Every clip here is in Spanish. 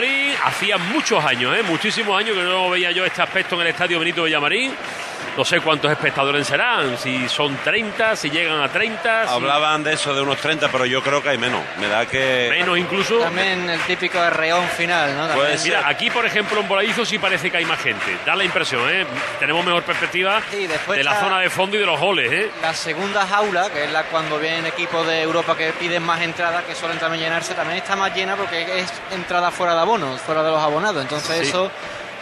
Villamarín hacía muchos años, ¿eh? muchísimos años que no veía yo este aspecto en el estadio Benito Villamarín. No sé cuántos espectadores serán, si son 30, si llegan a 30. si- Hablaban de eso, de unos 30, pero yo creo que hay menos. Me da que... Menos incluso. También el típico arreón final, ¿no? Pues, Mira, aquí por ejemplo en Voladizo sí parece que hay más gente. Da la impresión, ¿eh? Tenemos mejor perspectiva Sí, después de la zona de fondo y de los goles, ¿eh? La segunda jaula, que es la cuando vienen equipos de Europa que piden más entradas, que suelen también llenarse, también está más llena porque es entrada fuera de abonos, fuera de los abonados. Entonces Sí. eso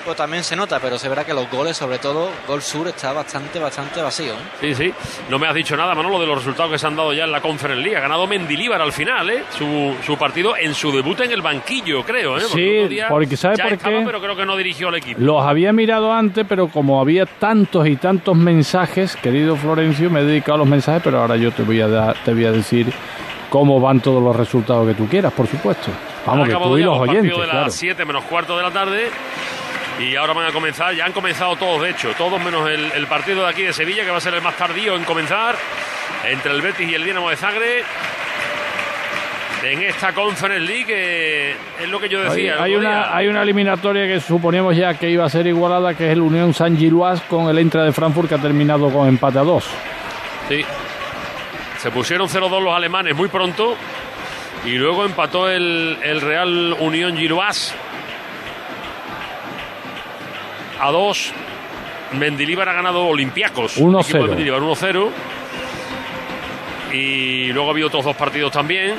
pues, también se nota, pero se verá que los goles, sobre todo Gol Sur, está bastante, bastante vacío. ¿eh? Sí, sí. No me has dicho nada, Manolo, de los resultados que se han dado ya en la Conference League. Ha ganado Mendilíbar al final, ¿eh? Su, su partido en su debut en el banquillo, creo, ¿eh? Sí, porque ¿sabe por estaba, qué? pero creo que no dirigió al equipo. Los había mirado antes, pero como había tantos y tantos mensajes, querido Florencio, me he dedicado a los mensajes, pero ahora yo te voy a dar, te voy a decir cómo van todos los resultados que tú quieras, por supuesto. Vamos, que tú y los oyentes, de claro. las 7 menos cuarto de la tarde. Y ahora van a comenzar, ya han comenzado todos, de hecho, todos menos el, el partido de aquí de Sevilla, que va a ser el más tardío en comenzar, entre el Betis y el Dinamo de Zagreb. En esta Conference League, que es lo que yo Hay, decía. hay otro una, hay una eliminatoria que suponíamos ya que iba a ser igualada, que es el Unión San Gilois con el Eintracht de Frankfurt, que ha terminado con empate a dos. Sí. Se pusieron 0-2 los alemanes muy pronto. Y luego empató el, el Real Unión Giroas a 2. Mendilíbar ha ganado Olympiacos. 1-0. equipo de Mendilibar, 1-0. Y luego había otros dos partidos también.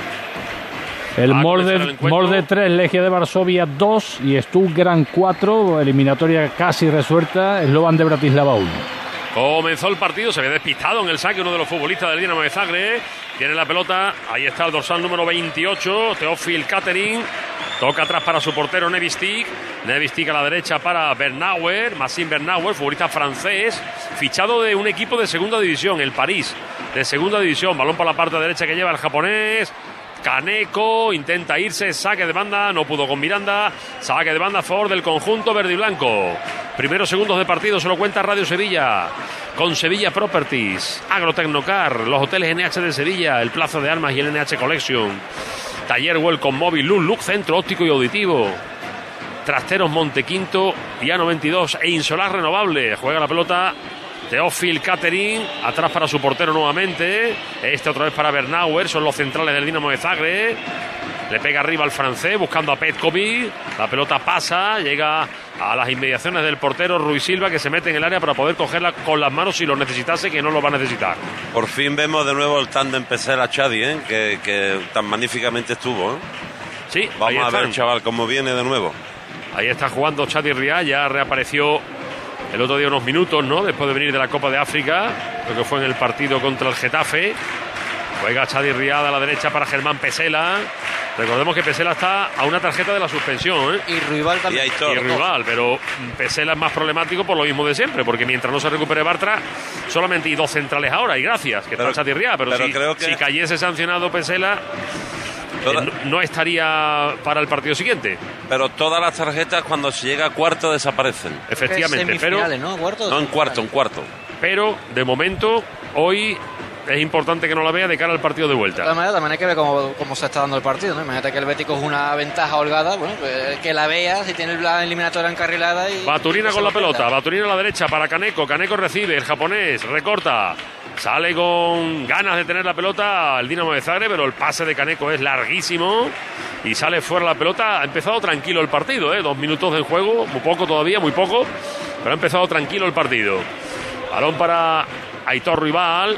El Morde. Morde 3, Legia de Varsovia 2 y Stuttgart 4, eliminatoria casi resuelta, Slovan de Bratislava 1. Comenzó el partido, se había despistado en el saque uno de los futbolistas del Dinamo de Zagreb. Tiene la pelota, ahí está el dorsal número 28, Teófil Catering. Toca atrás para su portero Nevistic. Nevistic a la derecha para Bernauer, Massim Bernauer, futbolista francés, fichado de un equipo de segunda división, el París, de segunda división. Balón por la parte derecha que lleva el japonés. Caneco intenta irse, saque de banda, no pudo con Miranda, saque de banda a favor del conjunto verde y blanco. Primeros segundos de partido se lo cuenta Radio Sevilla, con Sevilla Properties, Agrotecnocar, los hoteles NH de Sevilla, el Plazo de Armas y el NH Collection, Taller Welcome Móvil, Luz, Look, Centro Óptico y Auditivo. Trasteros Montequinto y A92 e Insolar Renovable. Juega la pelota Teófil Catering, atrás para su portero nuevamente. Este otra vez para Bernauer, son los centrales del Dinamo de Zagreb. Le pega arriba al francés buscando a Petkovic. La pelota pasa, llega a las inmediaciones del portero Ruiz Silva que se mete en el área para poder cogerla con las manos si lo necesitase, que no lo va a necesitar. Por fin vemos de nuevo el tándem Pesela Chadi, ¿eh? que, que tan magníficamente estuvo. ¿eh? Sí, Vamos a ver, chaval, cómo viene de nuevo. Ahí está jugando Chadi Riá, ya reapareció el otro día unos minutos, ¿no? Después de venir de la Copa de África, creo que fue en el partido contra el Getafe. Juega Chadi Riada a la derecha para Germán Pesela. Recordemos que Pesela está a una tarjeta de la suspensión, ¿eh? Y Rival Y también. Aitor. Y rival, pero Pesela es más problemático por lo mismo de siempre, porque mientras no se recupere Bartra, solamente hay dos centrales ahora, y gracias, que Pero- está Chadi pero, pero si, creo que- si cayese sancionado Pesela, Toda- eh, no, no estaría para el partido siguiente, Pero todas las tarjetas cuando se llega a cuarto desaparecen. efectivamente, pero... ¿no? ¿Cuartos? No en cuarto, en cuarto. pero de momento hoy es importante que no la vea de cara al partido de De vuelta. todas maneras, también hay que ver cómo, cómo se está dando el partido, ¿no? Imagínate que el Betis coge una ventaja holgada, bueno, pues que la vea, si tiene la eliminatoria encarrilada y... Baturina y con la pelota, Baturina a la derecha para Caneco, Caneco recibe, el japonés recorta, sale con ganas de tener la pelota al Dinamo de Zagreb, pero el pase de Caneco es larguísimo y sale fuera la pelota. Ha empezado tranquilo el partido, ¿eh? dos minutos de juego, muy poco todavía, muy poco, pero ha empezado tranquilo el partido. Balón para Aitor Rival.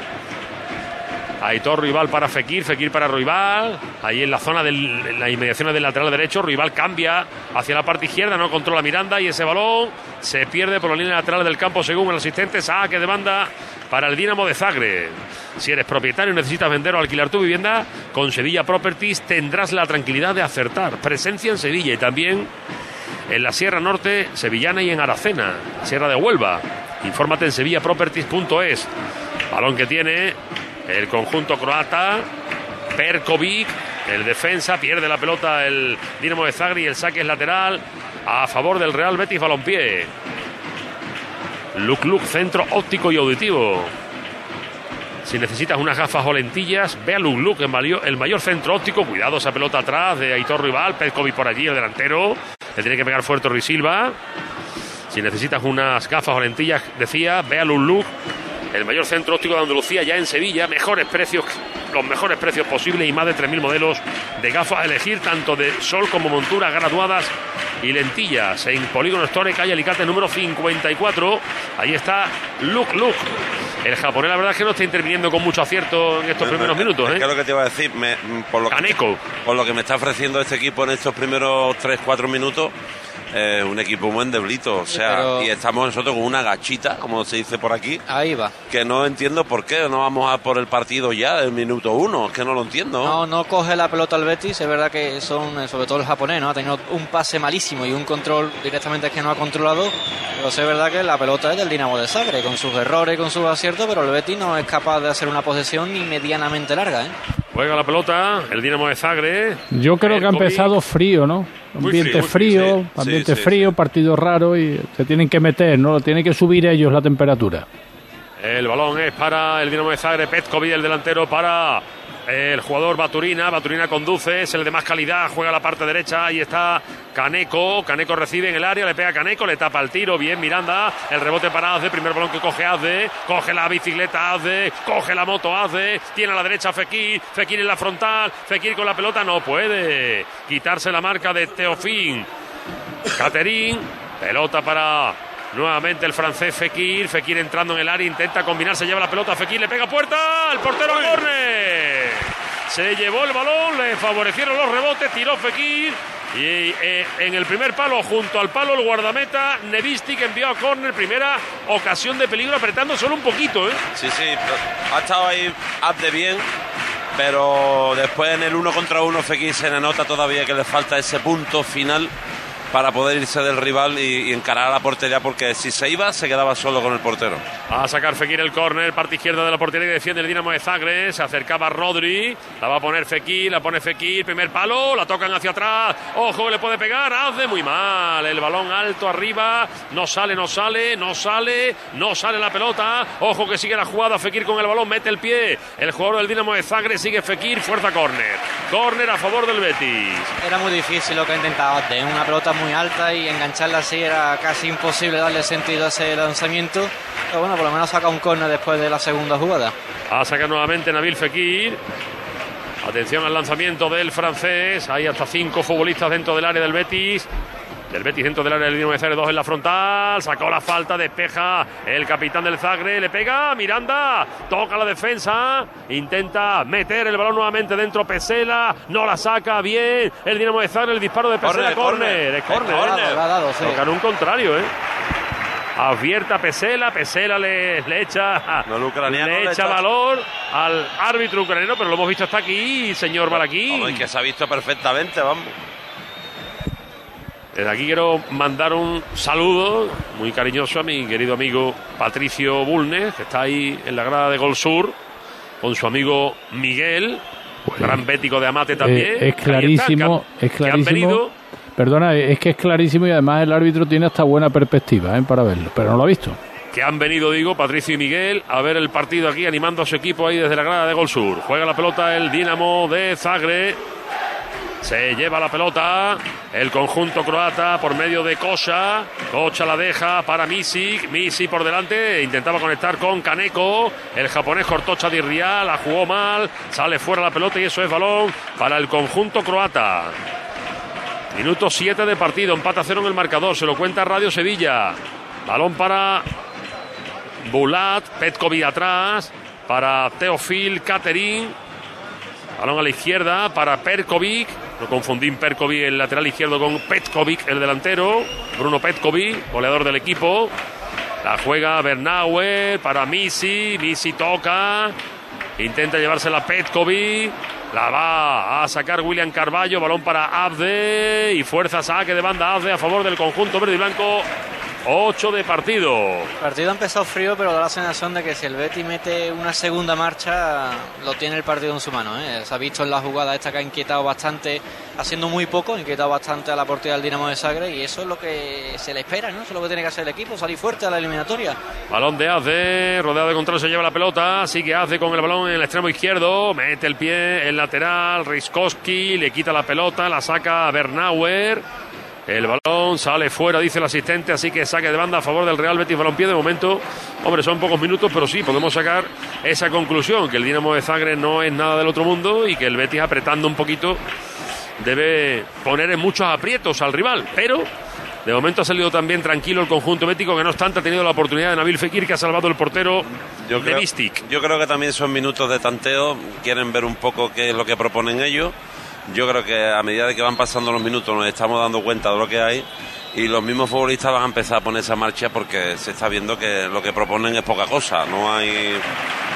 Aitor Rival para Fekir, Fekir para Rival. Ahí en la zona de las inmediaciones del lateral derecho, Rival cambia hacia la parte izquierda, no controla Miranda y ese balón se pierde por la línea lateral del campo según el asistente. Saque de banda para el Dinamo de Zagreb. Si eres propietario y necesitas vender o alquilar tu vivienda, con Sevilla Properties tendrás la tranquilidad de acertar. Presencia en Sevilla y también en la Sierra Norte, Sevillana y en Aracena, Sierra de Huelva. Infórmate en sevillaproperties.es. Balón que tiene el conjunto croata, Perkovic, el defensa, pierde la pelota el Dinamo de Zagreb y el saque es lateral a favor del Real Betis Balompié. Luc centro óptico y auditivo. Si necesitas unas gafas o lentillas, ve a el mayor, centro óptico. Cuidado esa pelota atrás de Aitor Rival, Petkovic por allí, el delantero. Le tiene que pegar fuerte Risilva. Si necesitas unas gafas o lentillas, decía, ve a el mayor centro óptico de Andalucía, ya en Sevilla. Mejores precios, los mejores precios posibles y más de 3.000 modelos de gafas a elegir, tanto de sol como monturas graduadas y lentillas. En Polígono Store, calle Alicante número 54. Ahí está Look Look. El japonés, la verdad es que no está interviniendo con mucho acierto en estos primeros minutos. Es ¿eh? que lo que te iba a decir, me- por, lo que, Kaneko. por lo que me está ofreciendo este equipo en estos primeros 3-4 minutos, eh, un equipo muy endeblito. O sea, pero- y estamos nosotros con una gachita, como se dice por aquí, Ahí va. que no entiendo por qué no vamos a por el partido ya del minuto uno. Es que no lo entiendo. No, no coge la pelota el Betis, es verdad que son, eh, sobre todo el japonés, ¿no? Ha tenido un pase malísimo y un control directamente que no ha controlado, pero es verdad que la pelota es del Dinamo de Sagre, con sus errores, con sus aciertos, pero el Betis no es capaz de hacer una posesión ni medianamente larga, ¿eh? Juega la pelota, el Dinamo de Zagre. Yo creo que ha empezado frío, ¿no? Ambiente frío, muy frío, frío, sí. ambiente Sí, sí, frío, partido raro y se tienen que meter, ¿no? Tienen que subir ellos la temperatura. El balón es para el Dinamo de Zagreb, Petkovic, el delantero para el jugador Baturina. Baturina conduce, es el de más calidad, juega la parte derecha. Ahí está Caneco. Caneco recibe en el área, le pega a Caneco, le tapa el tiro. Bien, Miranda. El rebote para Azde. Primer balón que coge Azde. Coge la bicicleta Azde. Coge la moto Azde. Tiene a la derecha Fekir. Fekir en la frontal. Fekir con la pelota no puede quitarse la marca de Teofín. Caterín, pelota para nuevamente el francés Fekir, Fekir entrando en el área, intenta combinarse, lleva la pelota, Fekir le pega puerta, el portero a córner. Se llevó el balón, le favorecieron los rebotes, tiró Fekir y eh, en el primer palo, junto al palo, el guardameta Nevisti que envió a córner, primera ocasión de peligro, apretando solo un poquito, ¿eh? Sí, sí, ha estado ahí de bien, pero después en el uno contra uno Fekir se le nota todavía que le falta ese punto final para poder irse del rival y, y encarar a la portería, porque si se iba, se quedaba solo con el portero. A sacar Fekir el córner, parte izquierda de la portería que defiende el Dinamo de Zagreb. Se acercaba Rodri, la va a poner Fekir, la pone Fekir, primer palo, la tocan hacia atrás. Ojo, le puede pegar, hace muy mal. El balón alto arriba, no sale, no sale, no sale, no sale la pelota. Ojo que sigue la jugada, Fekir con el balón, mete el pie. El jugador del Dinamo de Zagreb sigue Fekir, fuerza córner. Córner a favor del Betis. Era muy difícil lo que ha intentado de una pelota muy alta y engancharla así era casi imposible darle sentido a ese lanzamiento. Pero bueno, por lo menos saca un córner después de la segunda jugada. A sacar nuevamente Nabil Fekir. Atención al lanzamiento del francés. Hay hasta cinco futbolistas dentro del área del Betis. Del Betis dentro del área del Dinamo de Zagreb, dos en la frontal. Sacó la falta, despeja el capitán del Zagreb. Le pega Miranda. Toca la defensa. Intenta meter el balón nuevamente dentro Pesela. No la saca bien. El Dinamo de Zagreb, el disparo de Pesela. Córner, Córner. Es córner. Tocan un contrario, ¿eh? Advierta Pesela, Pesela le, le echa, No, le echa está- valor al árbitro ucraniano, pero lo hemos visto hasta aquí, señor Balaquí. Que se ha visto perfectamente, vamos. Desde aquí quiero mandar un saludo muy cariñoso a mi querido amigo Patricio Bulnes, que está ahí en la grada de Gol Sur, con su amigo Miguel, gran bético de Amate también. Eh, es está, clarísimo, que- es clarísimo. venido Perdona, es que es clarísimo y además el árbitro tiene hasta buena perspectiva ¿eh? para verlo, pero no lo ha visto. que han venido, digo, Patricio y Miguel, a ver el partido aquí, animando a su equipo ahí desde la grada de Gol Sur. Juega la pelota el Dinamo de Zagreb. Se lleva la pelota el conjunto croata por medio de Kocha. Kocha la deja para Misic. Misic por delante. Intentaba conectar con Kaneko. El japonés cortó Chadirrial. La jugó mal. Sale fuera la pelota y eso es balón para el conjunto croata. Minuto 7 de partido. Empata cero en el marcador. Se lo cuenta Radio Sevilla. Balón para Bulat, Petkovic atrás, para Teofil, Caterín. Balón a la izquierda para Perkovic. No confundí Perkovic, el lateral izquierdo, con Petkovic, el delantero. Bruno Petkovic, goleador del equipo. La juega Bernauer para Misi. Misi toca. Intenta llevársela Petkovic. La va a sacar William Carballo. Balón para Abde. Y fuerza saque de banda Abde a favor del conjunto verde y blanco 8 de partido. El partido ha empezado frío, pero da la sensación de que si el Betty mete una segunda marcha, lo tiene el partido en su mano. ¿eh? Se ha visto en la jugada esta que ha inquietado bastante, haciendo muy poco, ha inquietado bastante a la portería del Dinamo de Sagre y eso es lo que se le espera, ¿no? Eso es lo que tiene que hacer el equipo, salir fuerte a la eliminatoria. Balón de Aze, rodeado de control, se lleva la pelota, sigue Aze con el balón en el extremo izquierdo, mete el pie en lateral, Riskowski le quita la pelota, la saca Bernauer. El balón sale fuera, dice el asistente, así que saque de banda a favor del Real Betis Balompié. De momento, hombre, son pocos minutos, pero sí, podemos sacar esa conclusión, que el Dinamo de Zagreb no es nada del otro mundo y que el Betis apretando un poquito debe poner en muchos aprietos al rival, pero de momento ha salido también tranquilo el conjunto bético, que no obstante ha tenido la oportunidad de Nabil Fekir, que ha salvado el portero Yo de creo, Mystic. yo creo que también son minutos de tanteo, quieren ver un poco qué es lo que proponen ellos. Yo creo que a medida de que van pasando los minutos nos estamos dando cuenta de lo que hay y los mismos futbolistas van a empezar a poner esa marcha porque se está viendo que lo que proponen es poca cosa. No hay,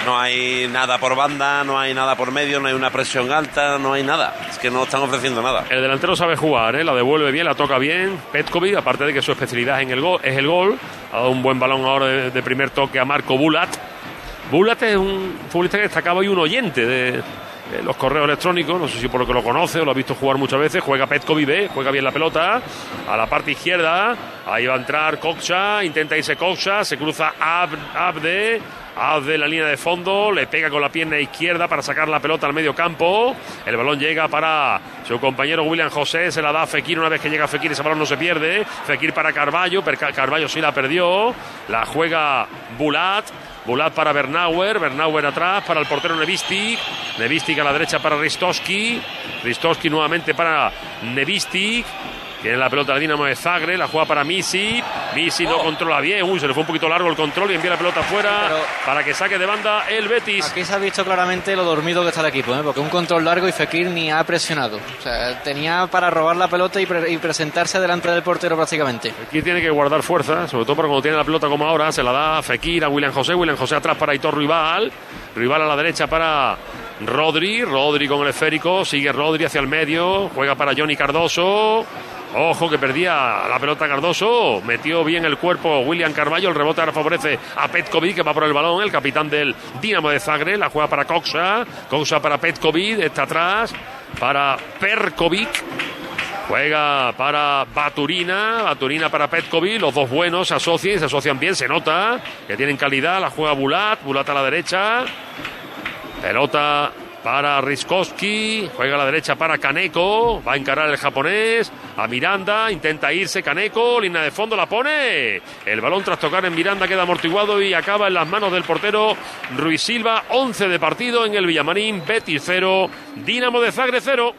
no hay nada por banda, no hay nada por medio, no hay una presión alta, no hay nada. Es que no están ofreciendo nada. El delantero sabe jugar, ¿eh? la devuelve bien, la toca bien. Petkovic, aparte de que su especialidad en el gol, es el gol, ha dado un buen balón ahora de, de primer toque a Marco Bulat. Bulat es un futbolista que destacaba y un oyente de, de los correos electrónicos, no sé si por lo que lo conoce o lo ha visto jugar muchas veces. Juega Petkovic B, juega bien la pelota a la parte izquierda. Ahí va a entrar Coxa, intenta irse Coxa, se cruza Ab- Abde. Abde la línea de fondo, le pega con la pierna izquierda para sacar la pelota al medio campo. El balón llega para su compañero William José, se la da a Fekir. Una vez que llega Fekir, ese balón no se pierde. Fekir para Carballo, Carballo sí la perdió. La juega Bulat. Bulat para Bernauer, Bernauer atrás para el portero Nevistic, Nevistic a la derecha para Ristowski, Ristowski nuevamente para Nevistic, tiene la pelota el Dinamo de Zagreb, la juega para Misi, Misi no controla bien, uy, se le fue un poquito largo el control y envía la pelota afuera Pero- para que saque de banda el Betis. Aquí se ha visto claramente lo dormido que está el equipo, ¿eh? porque un control largo y Fekir ni ha presionado. O sea, tenía para robar la pelota y, pre- y presentarse delante del portero prácticamente. Aquí tiene que guardar fuerza, sobre todo porque cuando tiene la pelota como ahora, se la da a Fekir, a William José, William José atrás para Hitor Rival, Rival a la derecha para Rodri, Rodri con el esférico, sigue Rodri hacia el medio, juega para Johnny Cardoso. Ojo que perdía la pelota Cardoso, metió bien el cuerpo William Carballo, el rebote ahora favorece a Petkovic que va por el balón, el capitán del Dinamo de Zagreb, la juega para Coxa, Coxa para Petkovic, está atrás para Perkovic, Juega para Baturina, Baturina para Petkovic, los dos buenos se asocian, se asocian bien, se nota que tienen calidad, la juega Bulat, Bulat a la derecha, pelota para Riskowski, juega a la derecha para Kaneko, va a encarar el japonés, a Miranda, intenta irse Kaneko, línea de fondo la pone, el balón tras tocar en Miranda queda amortiguado y acaba en las manos del portero Ruiz Silva, 11 de partido en el Villamarín, Betis 0, Dinamo de Zagreb 0.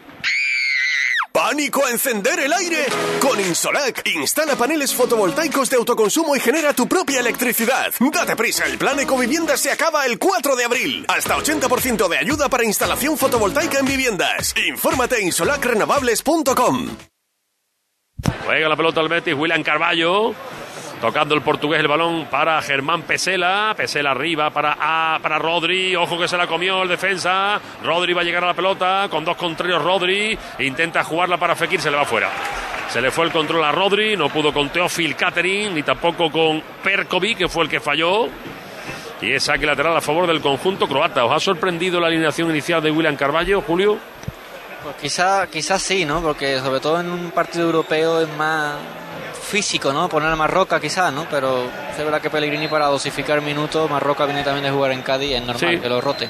¡Pánico a encender el aire! Con Insolac, instala paneles fotovoltaicos de autoconsumo y genera tu propia electricidad. Date prisa, el plan Ecovivienda se acaba el 4 de abril. Hasta 80% de ayuda para instalación fotovoltaica en viviendas. Infórmate en insolacrenovables.com. Juega la pelota al Betis, William Carballo. Tocando el portugués el balón para Germán Pesela. Pesela arriba para, ah, para Rodri. Ojo que se la comió el defensa. Rodri va a llegar a la pelota con dos contrarios. Rodri intenta jugarla para Fekir, se le va fuera. Se le fue el control a Rodri. No pudo con Teófil Catering ni tampoco con Perkovic, que fue el que falló. Y es saque lateral a favor del conjunto croata. ¿Os ha sorprendido la alineación inicial de William Carballo, Julio? Pues quizá, quizás sí, ¿no? Porque sobre todo en un partido europeo es más físico, ¿no? Poner a Marroca quizás, ¿no? Pero es verdad que Pellegrini para dosificar minutos, Marroca viene también de jugar en Cádiz, es normal Sí. que lo rote.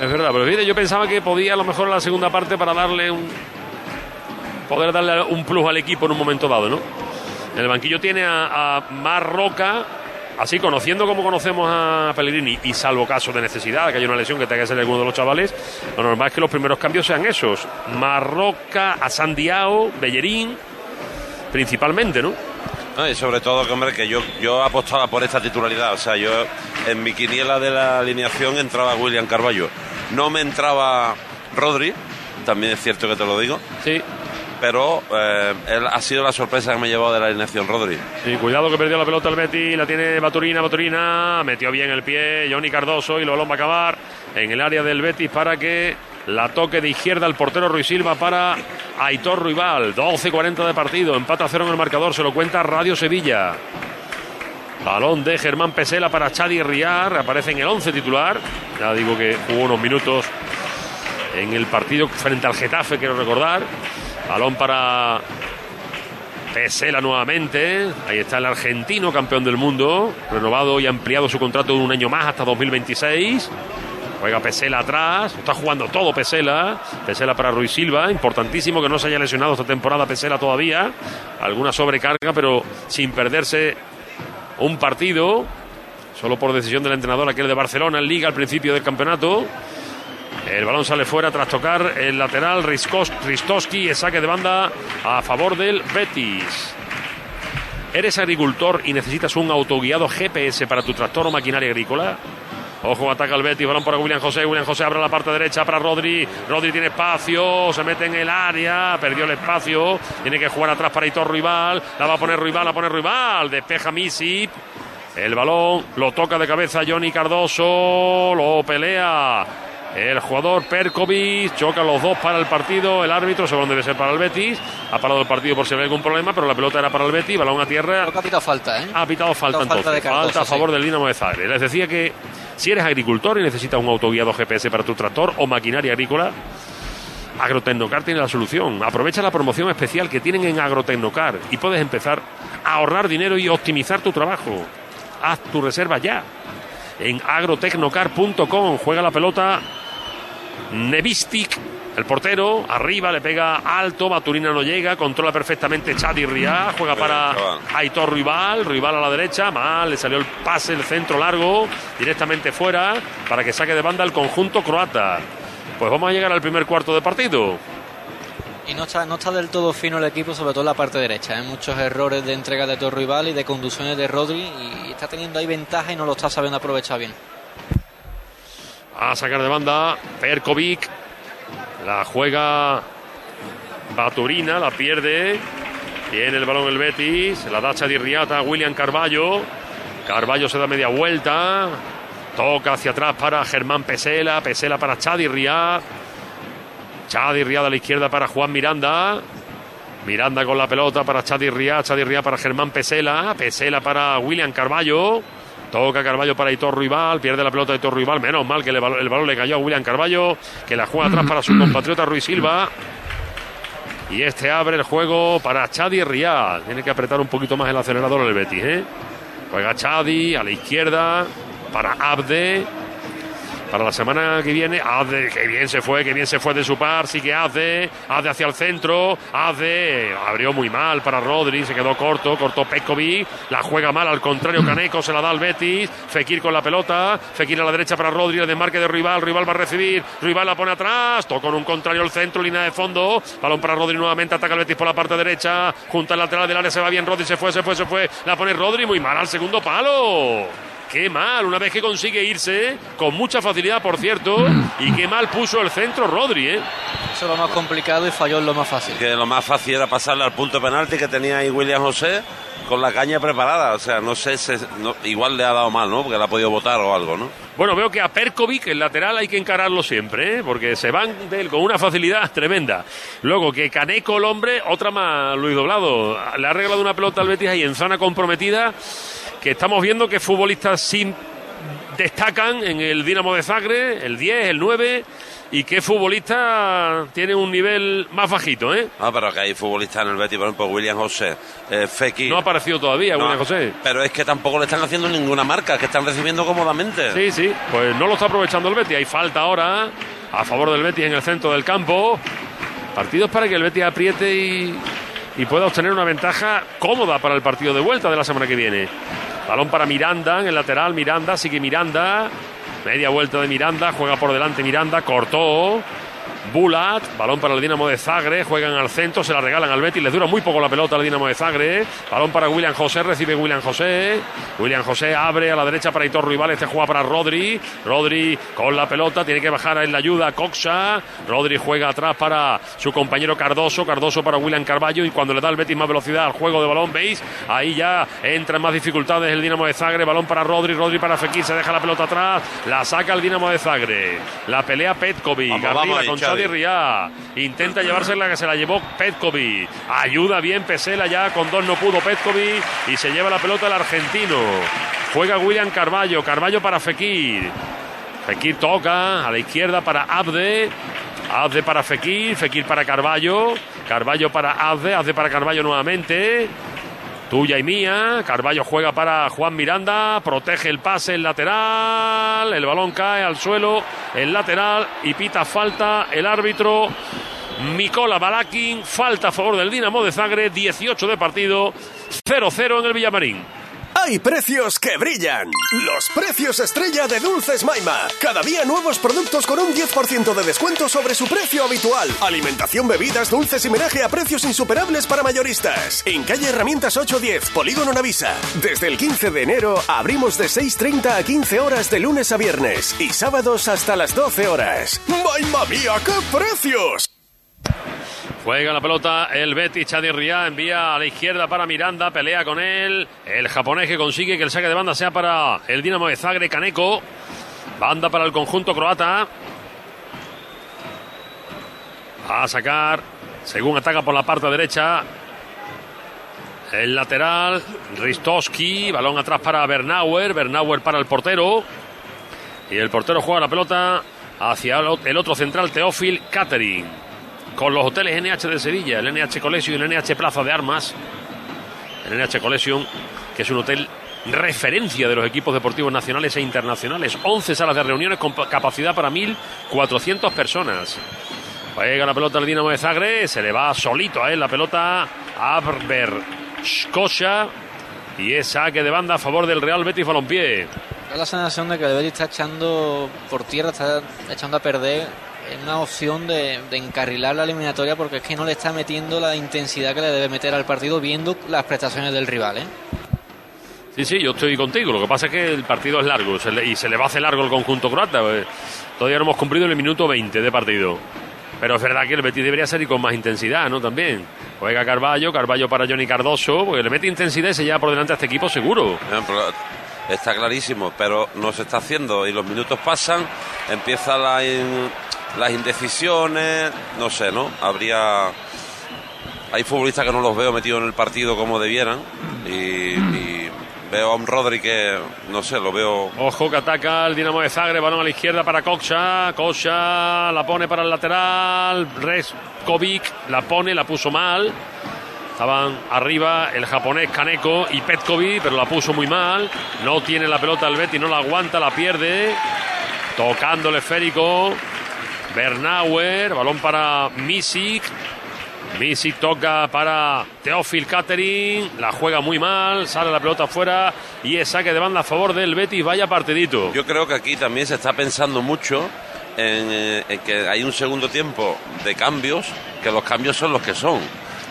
Es verdad, pero fíjate, yo pensaba que podía a lo mejor en la segunda parte para darle un. poder darle un plus al equipo en un momento dado, ¿no? En el banquillo tiene a, a Marroca, así conociendo como conocemos a Pellegrini, y salvo caso de necesidad, que haya una lesión que tenga que ser alguno de los chavales, lo normal es que los primeros cambios sean esos: Marroca, a Sandiao, Bellerín, principalmente, ¿no? No, y sobre todo, que, hombre, que yo, yo apostaba por esta titularidad. O sea, yo en mi quiniela de la alineación entraba William Carballo. No me entraba Rodri, también es cierto que te lo digo, Sí. pero eh, él ha sido la sorpresa que me ha llevado de la alineación Rodri. Sí, cuidado que perdió la pelota el Betis, la tiene Baturina, Baturina, metió bien el pie Johnny Cardoso y balón va a acabar en el área del Betis para que la toque de izquierda el portero Ruiz Silva para Aitor Ruibal. 12-40 de partido, empata a cero en el marcador, se lo cuenta Radio Sevilla. Balón de Germán Pesela para Chadi Riar. Aparece en el 11 titular. Ya digo que jugó unos minutos en el partido frente al Getafe, quiero recordar. Balón para Pesela nuevamente. Ahí está el argentino, campeón del mundo. Renovado y ampliado su contrato un año más hasta 2026. Juega Pesela atrás. Está jugando todo Pesela. Pesela para Ruiz Silva. Importantísimo que no se haya lesionado esta temporada Pesela todavía. Alguna sobrecarga, pero sin perderse un partido. Solo por decisión del entrenador, aquel de Barcelona en Liga al principio del campeonato. El balón sale fuera tras tocar el lateral Ristowski. saque de banda a favor del Betis. ¿Eres agricultor y necesitas un autoguiado GPS para tu tractor o maquinaria agrícola? Ojo, ataca el Betis, balón para William José. William José abre la parte derecha para Rodri. Rodri tiene espacio, se mete en el área, perdió el espacio. Tiene que jugar atrás para Hitor Rival. La va a poner Rival, la pone Rival. Despeja Misi. El balón lo toca de cabeza Johnny Cardoso. Lo pelea el jugador Perkovic choca los dos para el partido. El árbitro, según debe ser para el Betis, ha parado el partido por si hay algún problema, pero la pelota era para el Betis. Balón a tierra. ha pitado falta, ¿eh? Ha pitado falta entonces. Falta, a favor del Dinamo de Zagreb. Les decía que si eres agricultor y necesitas un autoguiado GPS para tu tractor o maquinaria agrícola, Agrotecnocar tiene la solución. Aprovecha la promoción especial que tienen en Agrotecnocar y puedes empezar a ahorrar dinero y optimizar tu trabajo. Haz tu reserva ya. En agrotecnocar.com juega la pelota Nevistic, el portero, arriba le pega alto, Maturina no llega, controla perfectamente Chadi Riá, juega para Aitor Rival, Rival a la derecha, mal, le salió el pase, el centro largo, directamente fuera, para que saque de banda el conjunto croata. Pues vamos a llegar al primer cuarto de partido. Y no está, no está del todo fino el equipo, sobre todo en la parte derecha. Hay ¿eh? muchos errores de entrega de Torrival y de conducciones de Rodri. Y está teniendo ahí ventaja y no lo está sabiendo aprovechar bien a sacar de banda Perkovic. La juega Baturina, la pierde. Tiene el balón el Betis. La dacha de Riata William Carballo. Carballo se da media vuelta. Toca hacia atrás para Germán Pesela. Pesela para Chadi Riad. Chadi a la izquierda para Juan Miranda. Miranda con la pelota para Chadi Riad. Chadi para Germán Pesela. Pesela para William Carballo. Toca Carballo para Hitor Rival, pierde la pelota de Hitor Rival. Menos mal que el balón, le cayó a William Carballo, que la juega atrás para su compatriota Ruiz Silva. Y este abre el juego para Chadi Rial. Tiene que apretar un poquito más el acelerador el Betis, ¿eh? Juega Chadi a la izquierda para Abde para la semana que viene. Hace, que bien se fue, que bien se fue de su par, sí que hace, hace hacia el centro, hace, abrió muy mal para Rodri, se quedó corto, cortó Pekovic, la juega mal, al contrario, Caneco se la da al Betis, Fekir con la pelota, Fekir a la derecha para Rodri, el desmarque de rival, rival va a recibir, rival la pone atrás, tocó con un contrario el centro, línea de fondo, balón para Rodri nuevamente, ataca el Betis por la parte derecha, junta al lateral del área, se va bien Rodri, se fue, se fue, se fue, la pone Rodri, muy mal al segundo palo. Qué mal, una vez que consigue irse, con mucha facilidad, por cierto, y qué mal puso el centro Rodri, ¿eh? Eso es lo más complicado y falló en lo más fácil. Que lo más fácil era pasarle al punto penalti que tenía ahí William José con la caña preparada. O sea, no sé, si igual le ha dado mal, ¿no? Porque le ha podido votar o algo, ¿no? Bueno, veo que a Perkovic, el lateral, hay que encararlo siempre, ¿eh? porque se van de él con una facilidad tremenda. Luego que Caneco, el hombre, otra más, Luis Doblado. Le ha regalado una pelota al Betis ahí en zona comprometida que estamos viendo que futbolistas sin destacan en el Dinamo de Zagreb, el 10, el 9 y qué futbolista tiene un nivel más bajito, ¿eh? Ah, pero que hay futbolistas en el Betis, por ejemplo, William José, eh, Fekir. No ha aparecido todavía William José. Pero es que tampoco le están haciendo ninguna marca, que están recibiendo cómodamente. Sí, sí, pues no lo está aprovechando el Betis. Hay falta ahora a favor del Betis en el centro del campo. Partidos para que el Betis apriete y, y pueda obtener una ventaja cómoda para el partido de vuelta de la semana que viene. Balón para Miranda en el lateral. Miranda, sigue Miranda. Media vuelta de Miranda. Juega por delante Miranda. Cortó. Bulat, balón para el Dinamo de Zagre, juegan al centro, se la regalan al Betis, les dura muy poco la pelota al Dinamo de Zagre, balón para William José, recibe William José, William José abre a la derecha para Hitor Rival, este juega para Rodri, Rodri con la pelota, tiene que bajar en la ayuda Coxa, Rodri juega atrás para su compañero Cardoso, Cardoso para William Carballo y cuando le da el Betis más velocidad al juego de balón, veis, ahí ya entra en más dificultades el Dinamo de Zagre, balón para Rodri, Rodri para Fekir, se deja la pelota atrás, la saca el Dinamo de Zagre, la pelea Petkovic, arriba con Ría. Intenta llevársela que se la llevó Petkovic. Ayuda bien Pesela ya. Con dos no pudo Petkovic. Y se lleva la pelota el argentino. Juega William Carballo. Carballo para Fekir. Fekir toca a la izquierda para Abde. Abde para Fekir. Fekir para Carballo. Carballo para Abde. Abde para Carballo nuevamente. Tuya y mía. Carballo juega para Juan Miranda. Protege el pase, el lateral. El balón cae al suelo. El lateral. Y pita falta el árbitro. Mikola Balakin. Falta a favor del Dinamo de Zagreb. 18 de partido. 0-0 en el Villamarín. Hay precios que brillan. Los precios estrella de Dulces Maima. Cada día nuevos productos con un 10% de descuento sobre su precio habitual. Alimentación, bebidas, dulces y menaje a precios insuperables para mayoristas. En calle Herramientas 810, Polígono Navisa. Desde el 15 de enero abrimos de 6.30 a 15 horas de lunes a viernes y sábados hasta las 12 horas. ¡Maima mía, qué precios! Juega la pelota el Betis, Chadi Ría envía a la izquierda para Miranda, pelea con él. El japonés que consigue que el saque de banda sea para el Dinamo de Zagreb, Kaneko. Banda para el conjunto croata. A sacar, según ataca por la parte derecha, el lateral, Ristowski, balón atrás para Bernauer, Bernauer para el portero. Y el portero juega la pelota hacia el otro central, Teófil Catering con los hoteles NH de Sevilla, el NH Collection y el NH Plaza de Armas. El NH Collection, que es un hotel referencia de los equipos deportivos nacionales e internacionales. 11 salas de reuniones con capacidad para 1.400 personas. Juega la pelota al Dinamo de Zagreb, se le va solito a él la pelota a Arber Scotia y es saque de banda a favor del Real Betis Balompié. Da la sensación de que el Betis está echando por tierra, está echando a perder una opción de, de, encarrilar la eliminatoria porque es que no le está metiendo la intensidad que le debe meter al partido viendo las prestaciones del rival. ¿eh? Sí, sí, yo estoy contigo. Lo que pasa es que el partido es largo se le, y se le va a hacer largo el conjunto croata. Todavía no hemos cumplido el minuto 20 de partido. Pero es verdad que el Betis debería salir con más intensidad, ¿no? También. Juega Carballo, Carballo para Johnny Cardoso, porque le mete intensidad y se lleva por delante a este equipo seguro. Está clarísimo, pero no se está haciendo y los minutos pasan, empieza la, in, las indecisiones, no sé, ¿no? Habría... Hay futbolistas que no los veo metidos en el partido como debieran y, veo a un Rodri que, no sé, lo veo... Ojo que ataca el Dinamo de Zagreb, balón a la izquierda para Kocha, Kocha la pone para el lateral, Reskovic la pone, la puso mal. Estaban arriba el japonés Kaneko y Petkovic, pero la puso muy mal. No tiene la pelota el Betty, no la aguanta, la pierde. Tocando el esférico. Bernauer, balón para Misic. Misic toca para Teófil Catering, la juega muy mal, sale la pelota afuera y es saque de banda a favor del Betis, vaya partidito. Yo creo que aquí también se está pensando mucho en, en que hay un segundo tiempo de cambios, que los cambios son los que son.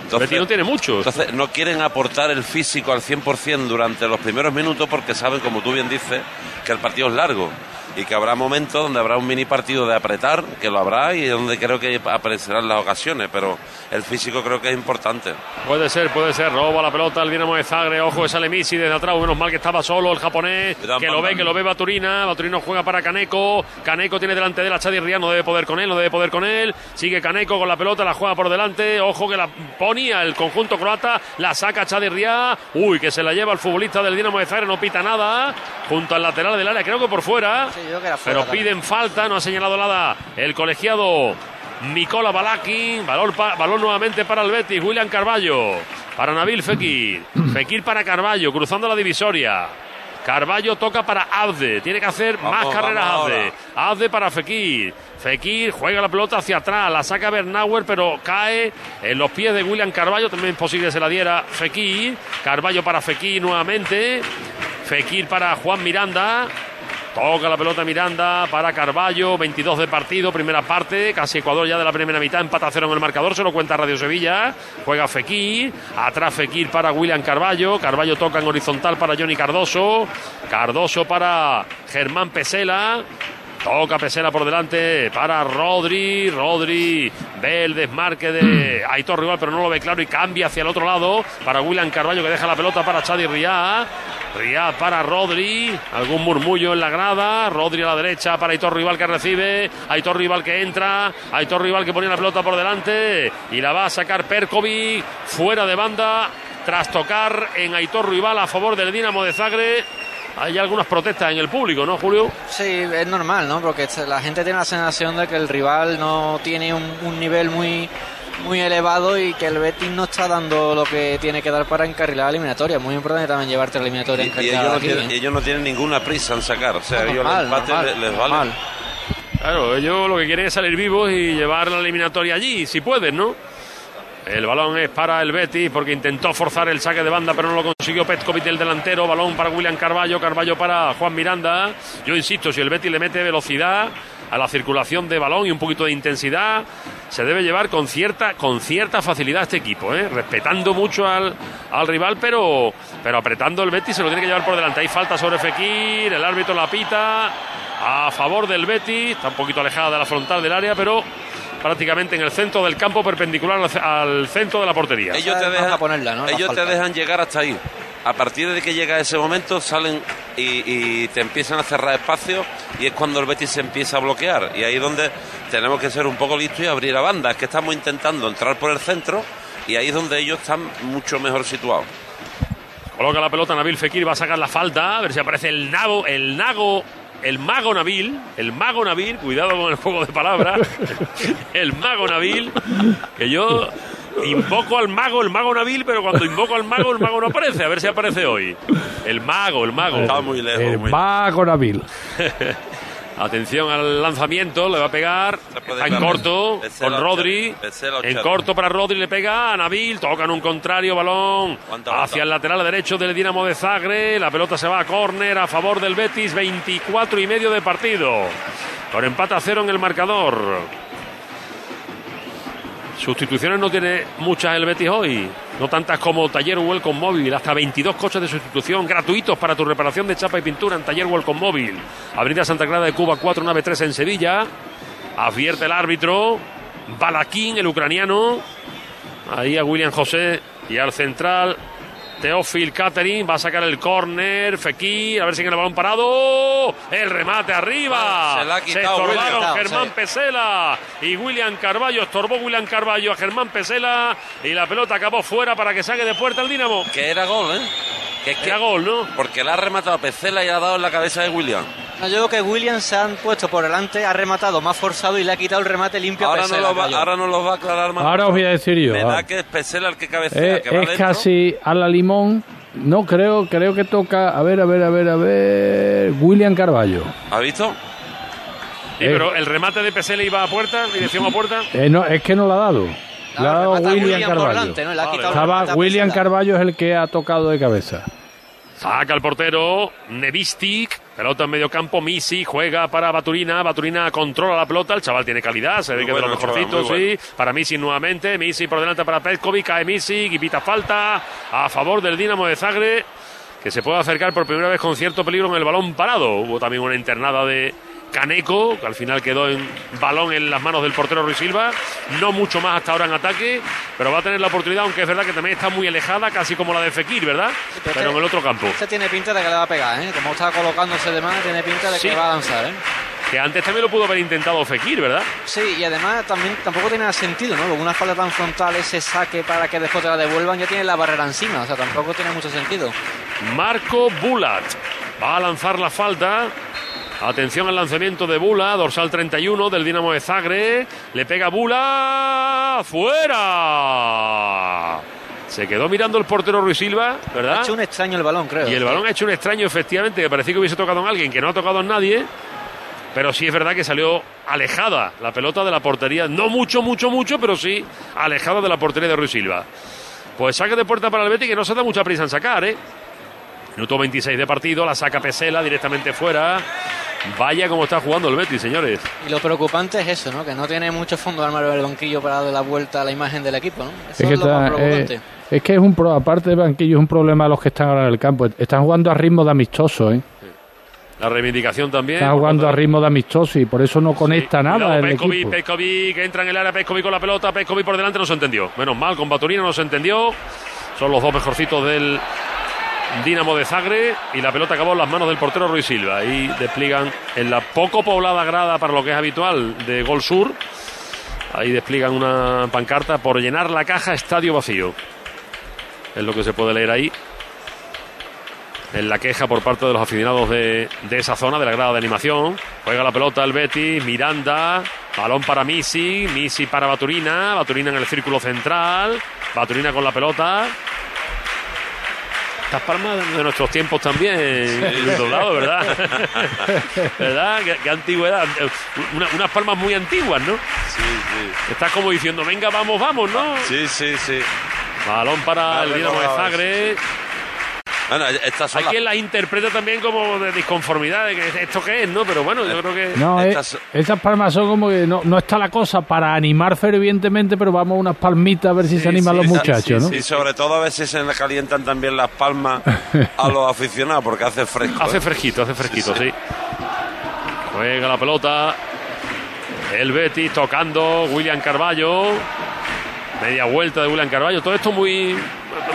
Entonces, Betis no tiene muchos. Entonces no quieren aportar el físico al 100% durante los primeros minutos porque saben, como tú bien dices, que el partido es largo y que habrá momentos donde habrá un mini partido de apretar, que lo habrá y donde creo que aparecerán las ocasiones, pero el físico creo que es importante. Puede ser, puede ser, roba la pelota el Dinamo de Zagreb, ojo que sale Misi desde atrás, menos mal que estaba solo el japonés, que lo ve, que lo ve Baturina, Baturino juega para Caneco, Caneco tiene delante de la Chadi Ría, no debe poder con él, no debe poder con él, sigue Caneco con la pelota, la juega por delante, ojo que la ponía el conjunto croata, la saca Chadi Ría, uy, que se la lleva el futbolista del Dinamo de Zagreb, no pita nada, junto al lateral del área, creo que por fuera. Sí, yo que era fuera pero también. piden falta, no ha señalado nada el colegiado Mikola Balakin, balón, pa, balón nuevamente para el Betis, William Carballo, para Nabil Fekir, Fekir para Carballo, cruzando la divisoria. Carballo toca para Abde, tiene que hacer Vamos, más carreras Abde. Abde para Fekir. Fekir juega la pelota hacia atrás, la saca Bernauer, pero cae en los pies de William Carballo. También es posible que se la diera Fekir. Carballo para Fekir nuevamente. Fekir para Juan Miranda. Toca la pelota Miranda para Carballo, 22 de partido, primera parte, casi Ecuador ya de la primera mitad, empata cero en el marcador, se lo cuenta Radio Sevilla, juega Fekir, atrás Fekir para William Carballo, Carballo toca en horizontal para Johnny Cardoso, Cardoso para Germán Pesela, Toca Pesela por delante para Rodri. Rodri ve el desmarque de Aitor Rival, pero no lo ve claro y cambia hacia el otro lado para William Carballo que deja la pelota para Chadi Riá. Riá para Rodri. Algún murmullo en la grada. Rodri a la derecha para Aitor Rival que recibe. Aitor Rival que entra. Aitor Rival que pone la pelota por delante y la va a sacar Perkovic fuera de banda tras tocar en Aitor Rival a favor del Dinamo de Zagreb hay algunas protestas en el público, ¿no, Julio? Sí, es normal, ¿no? Porque la gente tiene la sensación de que el rival no tiene un, nivel muy muy elevado y que el Betis no está dando lo que tiene que dar para encarrilar la eliminatoria. Muy importante también llevarte la eliminatoria y, ellos, no tienen, ninguna prisa en sacar. O sea, ellos el empate les, vale. Claro, ellos lo que quieren es salir vivos y llevar la eliminatoria allí, si pueden, ¿no? El balón es para el Betis porque intentó forzar el saque de banda, pero no lo consiguió Petkovic el delantero. Balón para William Carballo, Carballo para Juan Miranda. Yo insisto, si el Betis le mete velocidad a la circulación de balón y un poquito de intensidad, se debe llevar con cierta, con cierta facilidad este equipo, ¿eh? respetando mucho al, al rival, pero, pero apretando el Betis se lo tiene que llevar por delante. Hay falta sobre Fekir, el árbitro la pita a favor del Betis, está un poquito alejada de la frontal del área, pero prácticamente en el centro del campo, perpendicular al, centro de la portería. Ellos te dejan, ponerla, ellos te dejan llegar hasta ahí. A partir de que llega ese momento salen y, te empiezan a cerrar espacios y es cuando el Betis se empieza a bloquear. Y ahí es donde tenemos que ser un poco listos y abrir a banda. Es que estamos intentando entrar por el centro y ahí es donde ellos están mucho mejor situados. Coloca la pelota Nabil Fekir, va a sacar la falta, a ver si aparece el Nago, el Nago el mago Nabil, el mago Nabil, cuidado con el juego de palabras, el mago Nabil, que yo invoco al mago, el mago Nabil, pero cuando invoco al mago, el mago no aparece, a ver si aparece hoy. El mago, el mago. Está muy lejos. El mago Nabil. Atención al lanzamiento, le va a pegar en corto con Rodri. En corto para Rodri le pega a Nabil, toca en un contrario balón hacia el lateral derecho del Dinamo de Zagre. La pelota se va a córner a favor del Betis, 24 y medio de partido. Con empate a cero en el marcador. Sustituciones no tiene muchas el Betis hoy, no tantas como Taller Welcome Móvil, hasta 22 coches de sustitución gratuitos para tu reparación de chapa y pintura en Taller Welcome Móvil. Avenida Santa Clara de Cuba 493 en Sevilla. Advierte el árbitro, Balaquín, el ucraniano. Ahí a William José y al central Teófil Catering va a sacar el córner. Fekir, a ver si en el balón parado. El remate arriba. Se, estorbaron Germán Pesela y William Carballo. Estorbó William Carballo a Germán Pesela y la pelota acabó fuera para que saque de puerta el Dinamo. Que era gol, ¿eh? Que es que era gol, ¿no? Porque la ha rematado a Pesela y ha dado en la cabeza de William. No, yo creo que William se han puesto por delante, ha rematado más forzado y le ha quitado el remate limpio ahora a Pesela. No lo va, ahora no lo va a aclarar más. Ahora os voy a decir yo. Me da que es Pesela el que cabecea. Eh, es casi a la limón. No, creo, creo que toca. A ver, a ver, a ver, a ver. William Carballo. ¿Ha visto? Sí, pero el remate de Pesela iba a puerta, dirección a puerta. Eh, no, es que no la ha dado. La ha dado William, Carballo. ¿no? William Carballo es el que ha tocado de cabeza. Saca el portero, Nevistic, pelota en medio campo, Misi juega para Baturina, Baturina controla la pelota, el chaval tiene calidad, se ve que de los mejorcitos, sí. Para Misi nuevamente, Misi por delante para Petkovic, cae Misi, y pita falta a favor del Dinamo de Zagre, que se puede acercar por primera vez con cierto peligro en el balón parado. Hubo también una internada de Caneco, que al final quedó en balón en las manos del portero Ruiz Silva. No mucho más hasta ahora en ataque, pero va a tener la oportunidad, aunque es verdad que también está muy alejada, casi como la de Fekir, ¿verdad? pero, en el otro campo. Este tiene pinta de que le va a pegar, ¿eh? Como está colocándose de más, tiene pinta de que va a lanzar, ¿eh? Que antes también lo pudo haber intentado Fekir, ¿verdad? Sí, y además también tampoco tiene sentido, ¿no? Con una falta tan frontal, ese saque para que después te la devuelvan, ya tiene la barrera encima, o sea, tampoco tiene mucho sentido. Marco Bulat va a lanzar la falta. Atención al lanzamiento de Bula, dorsal 31 del Dinamo de Zagre. Le pega Bula. ¡Fuera! Se quedó mirando el portero Ruiz Silva, ¿verdad? Ha hecho un extraño el balón, creo. Y el balón ha hecho un extraño, efectivamente, que parecía que hubiese tocado en alguien que no ha tocado en nadie. Pero sí es verdad que salió alejada la pelota de la portería. No mucho, mucho, mucho, pero sí alejada de la portería de Ruiz Silva. Pues saque de puerta para el Betis que no se da mucha prisa en sacar, ¿eh? Minuto 26 de partido, la saca Pesela directamente fuera. Vaya como está jugando el Betis, señores. Y lo preocupante es eso, ¿no? Que no tiene mucho fondo armario el banquillo para darle la vuelta a la imagen del equipo, ¿no? Eso es, que lo más preocupante. Eh, es que es un pro, aparte del banquillo, es un problema a los que están ahora en el campo. Están jugando a ritmo de amistoso, ¿eh? La reivindicación también. Está jugando a ritmo de amistoso y por eso no conecta nada Cuidado, el Petkovic, equipo. Petkovic, entra en el área, Petkovic con la pelota, Petkovic por delante, no se entendió. Menos mal, con Baturina no se entendió. Son los dos mejorcitos del Dinamo de Zagreb y la pelota acabó en las manos del portero Ruiz Silva. Ahí despliegan en la poco poblada grada para lo que es habitual de Gol Sur. Ahí despliegan una pancarta por llenar la caja estadio vacío. Es lo que se puede leer ahí. En la queja por parte de los aficionados de, de esa zona, de la grada de animación. Juega la pelota el Betis, Miranda, balón para Misi, Misi para Baturina, Baturina en el círculo central, Baturina con la pelota. Estas palmas de nuestros tiempos también, Luis Doblado, ¿verdad? ¿Verdad? ¿Qué, qué antigüedad? Una- unas palmas muy antiguas, ¿no? Sí, sí. Estás como diciendo, venga, vamos, vamos, ¿no? Sí, sí, sí. Balón para el Dinamo de Zagreb. Bueno, estas son Hay las- quien las interpreta también como de disconformidad, de que esto qué es, ¿no? Pero bueno, yo creo que... No, eh, Estas- esas palmas son como que no, no está la cosa para animar fervientemente, pero vamos a unas palmitas a ver si se animan Sí, los sí, muchachos, ¿no? Y sobre todo a veces se le calientan también las palmas a los aficionados porque hace fresco. Hace ¿eh? fresquito, hace fresquito, Sí, sí. Juega la pelota. El Betis tocando. William Carballo. Media vuelta de William Carballo. Todo esto muy.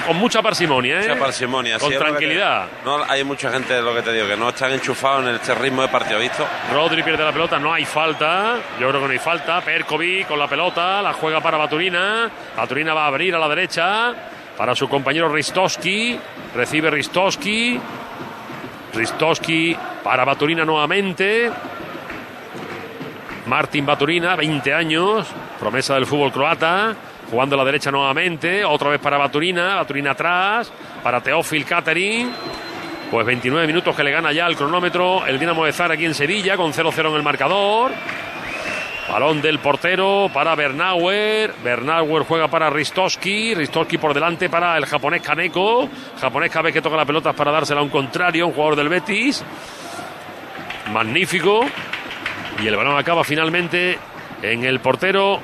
Con mucha parsimonia, ¿eh? Mucha parsimonia. Con sí, te- tranquilidad. no, hay mucha gente, lo que te digo, que no están enchufados en este ritmo de partido, ¿visto? Rodri pierde la pelota, no hay falta. Yo creo que no hay falta. Perkovic con la pelota, la juega para Baturina. Baturina va a abrir a la derecha para su compañero Ristowski. Recibe Ristowski. Ristowski para Baturina nuevamente. Martin Baturina, 20 años, promesa del fútbol croata. Jugando a la derecha nuevamente, otra vez para Baturina, Baturina atrás, para Teófil Catering. Pues 29 minutos que le gana ya el cronómetro el Dinamo de Zara aquí en Sevilla con 0-0 en el marcador. Balón del portero para Bernauer. Bernauer juega para Ristowski. Ristowski por delante para el japonés Kaneko. Japonés cada vez que toca la pelota para dársela a un contrario, un jugador del Betis. Magnífico. Y el balón acaba finalmente en el portero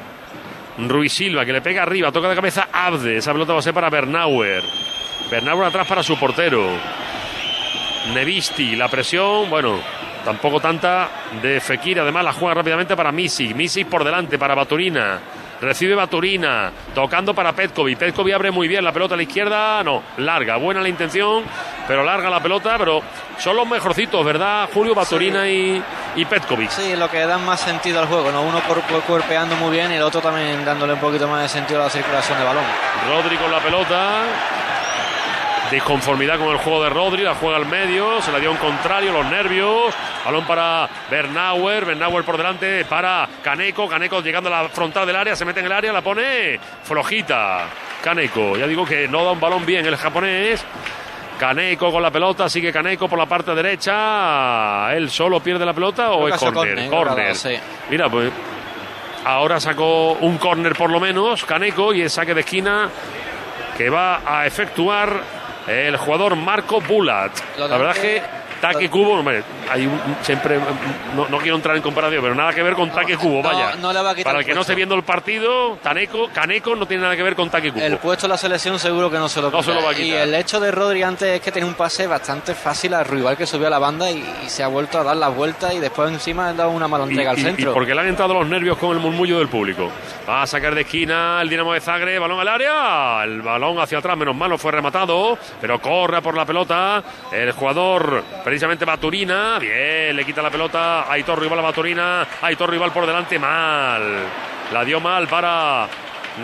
Ruiz Silva, que le pega arriba, toca de cabeza Abde. Esa pelota va a ser para Bernauer. Bernauer atrás para su portero. Nevisti, la presión, bueno, tampoco tanta de Fekir. Además, la juega rápidamente para Misic. Misic por delante para Baturina. Recibe Baturina, tocando para Petkovic. Petkovic abre muy bien la pelota a la izquierda. No, larga, buena la intención, pero larga la pelota. Pero son los mejorcitos, ¿verdad? Julio Baturina y, y Petkovic. Sí, lo que dan más sentido al juego, ¿no? Uno cuer- cuer- cuerpeando muy bien y el otro también dándole un poquito más de sentido a la circulación de balón. Rodri con la pelota. Disconformidad con el juego de Rodri, la juega al medio, se la dio a un contrario, los nervios. Balón para Bernauer, Bernauer por delante para Caneco, Caneco llegando a la frontal del área, se mete en el área, la pone flojita. Caneco, ya digo que no da un balón bien el japonés. Caneco con la pelota, sigue Caneco por la parte derecha. ¿Él solo pierde la pelota o es córner? córner, sí. Mira, pues ahora sacó un córner por lo menos, Caneco, y es saque de esquina que va a efectuar el jugador Marco Bulat. La verdad que Taque Cubo, hombre, hay un, siempre, no, no quiero entrar en comparación, pero nada que ver con Taque Cubo, vaya. no le va a quitar Para el que no esté viendo el partido, Taneco, Caneco no tiene nada que ver con Taque Cubo. El puesto de la selección seguro que no se lo No se lo va a Y quitar. el hecho de Rodri antes es que tenía un pase bastante fácil al rival que subió a la banda y, y se ha vuelto a dar las vueltas y después encima ha dado una mala Y, entrega al y- y centro. porque le han entrado los nervios con el murmullo del público. Va a sacar de esquina el Dinamo de Zagreb, balón al área, el balón hacia atrás, menos mal no fue rematado, pero corre por la pelota el jugador, precisamente Baturina, bien, le quita la pelota, Aitor Rival a Baturina, Aitor Rival por delante, mal, la dio mal para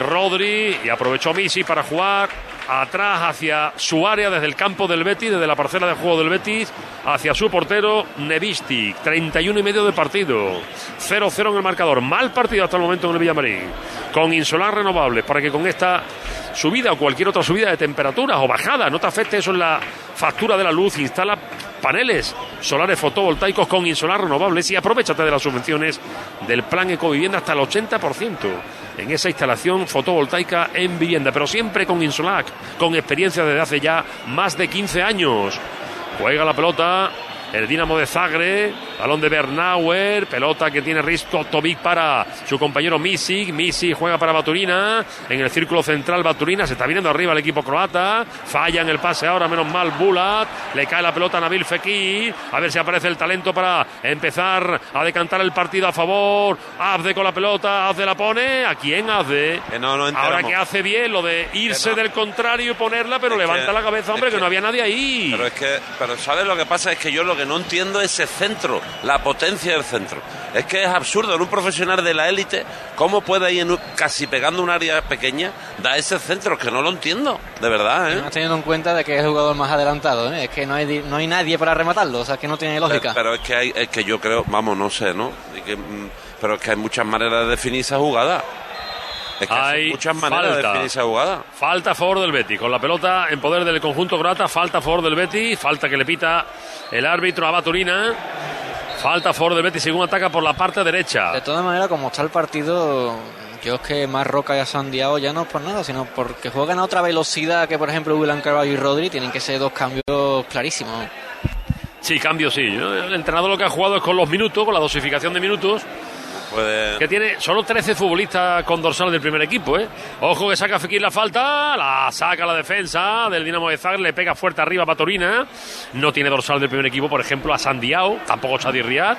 Rodri y aprovechó Misi para jugar atrás hacia su área desde el campo del Betis, desde la parcela de juego del Betis, hacia su portero Nevistic, 31 y medio de partido, 0-0 en el marcador, mal partido hasta el momento en el Villamarín, con insolar renovables para que con esta subida o cualquier otra subida de temperaturas o bajada no te afecte eso en la factura de la luz, instala paneles solares fotovoltaicos con insolar renovables y aprovechate de las subvenciones del plan Ecovivienda hasta el 80% en esa instalación fotovoltaica en vivienda, pero siempre con Insolac, con experiencia desde hace ya más de 15 años. Juega la pelota el Dinamo de Zagreb, Balón de Bernauer, pelota que tiene Risto Tobic para su compañero Misic. Misic juega para Baturina. En el círculo central Baturina se está viniendo arriba el equipo croata. Falla en el pase ahora, menos mal Bulat. Le cae la pelota a Nabil Fekir. A ver si aparece el talento para empezar a decantar el partido a favor. Abde con la pelota, Abde la pone. ¿A quién Abde? Que no, no ahora que hace bien lo de irse no. del contrario y ponerla, pero Es levanta que- la cabeza, hombre, que- no había nadie ahí. Pero es que, pero ¿sabes lo que pasa? Es que yo lo que no entiendo es ese centro, la potencia del centro. Es que es absurdo, en un profesional de la élite, ¿cómo puede ir casi pegando un área pequeña, dar ese centro? Que no lo entiendo, de verdad, ¿eh? Teniendo en cuenta de que es el jugador más adelantado, ¿eh? es que no hay, no hay nadie para rematarlo, o sea que no tiene lógica. Pero, pero es que hay, es que yo creo, vamos, no sé, ¿no? Que, mm, pero es que hay muchas maneras de definir esa jugada. Es que hay, muchas maneras de definir esa jugada. Falta a favor del Betis. Con la pelota en poder del conjunto croata, falta a favor del Betis. Falta que le pita el árbitro a Baturina. Falta a favor del Betis según ataca por la parte derecha. De todas maneras, como está el partido, yo es que más Roca y a Sandiao ya no es por nada, sino porque juegan a otra velocidad que, por ejemplo, William Carvalho y Rodri, tienen que ser dos cambios clarísimos. Sí, cambio sí. El entrenador lo que ha jugado es con los minutos, con la dosificación de minutos. Que tiene solo 13 futbolistas con dorsal del primer equipo, ¿eh? Ojo que saca Fekir la falta, la saca la defensa del Dinamo de Zagreb, le pega fuerte arriba a Batorina. No tiene dorsal del primer equipo, por ejemplo, a Sandiao, tampoco Chadi Riad.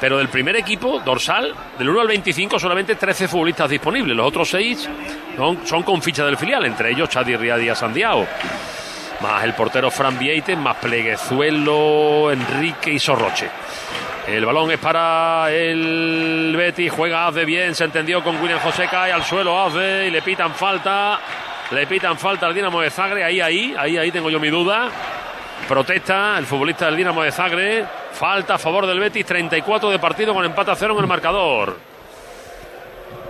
Pero del primer equipo, dorsal, del 1 al 25, solamente 13 futbolistas disponibles. Los otros 6 son, con ficha del filial, entre ellos Chadi Riad y a Sandiao. Más el portero Fran Vieite, más Pleguezuelo, Enrique y Sorroche. El balón es para el Betis, juega Azde bien, se entendió con William José, cae al suelo Azde y le pitan falta, le pitan falta al Dinamo de Zagreb, ahí, ahí, ahí, ahí tengo yo mi duda. Protesta el futbolista del Dinamo de Zagreb, falta a favor del Betis, 34 de partido con empate a cero en el marcador.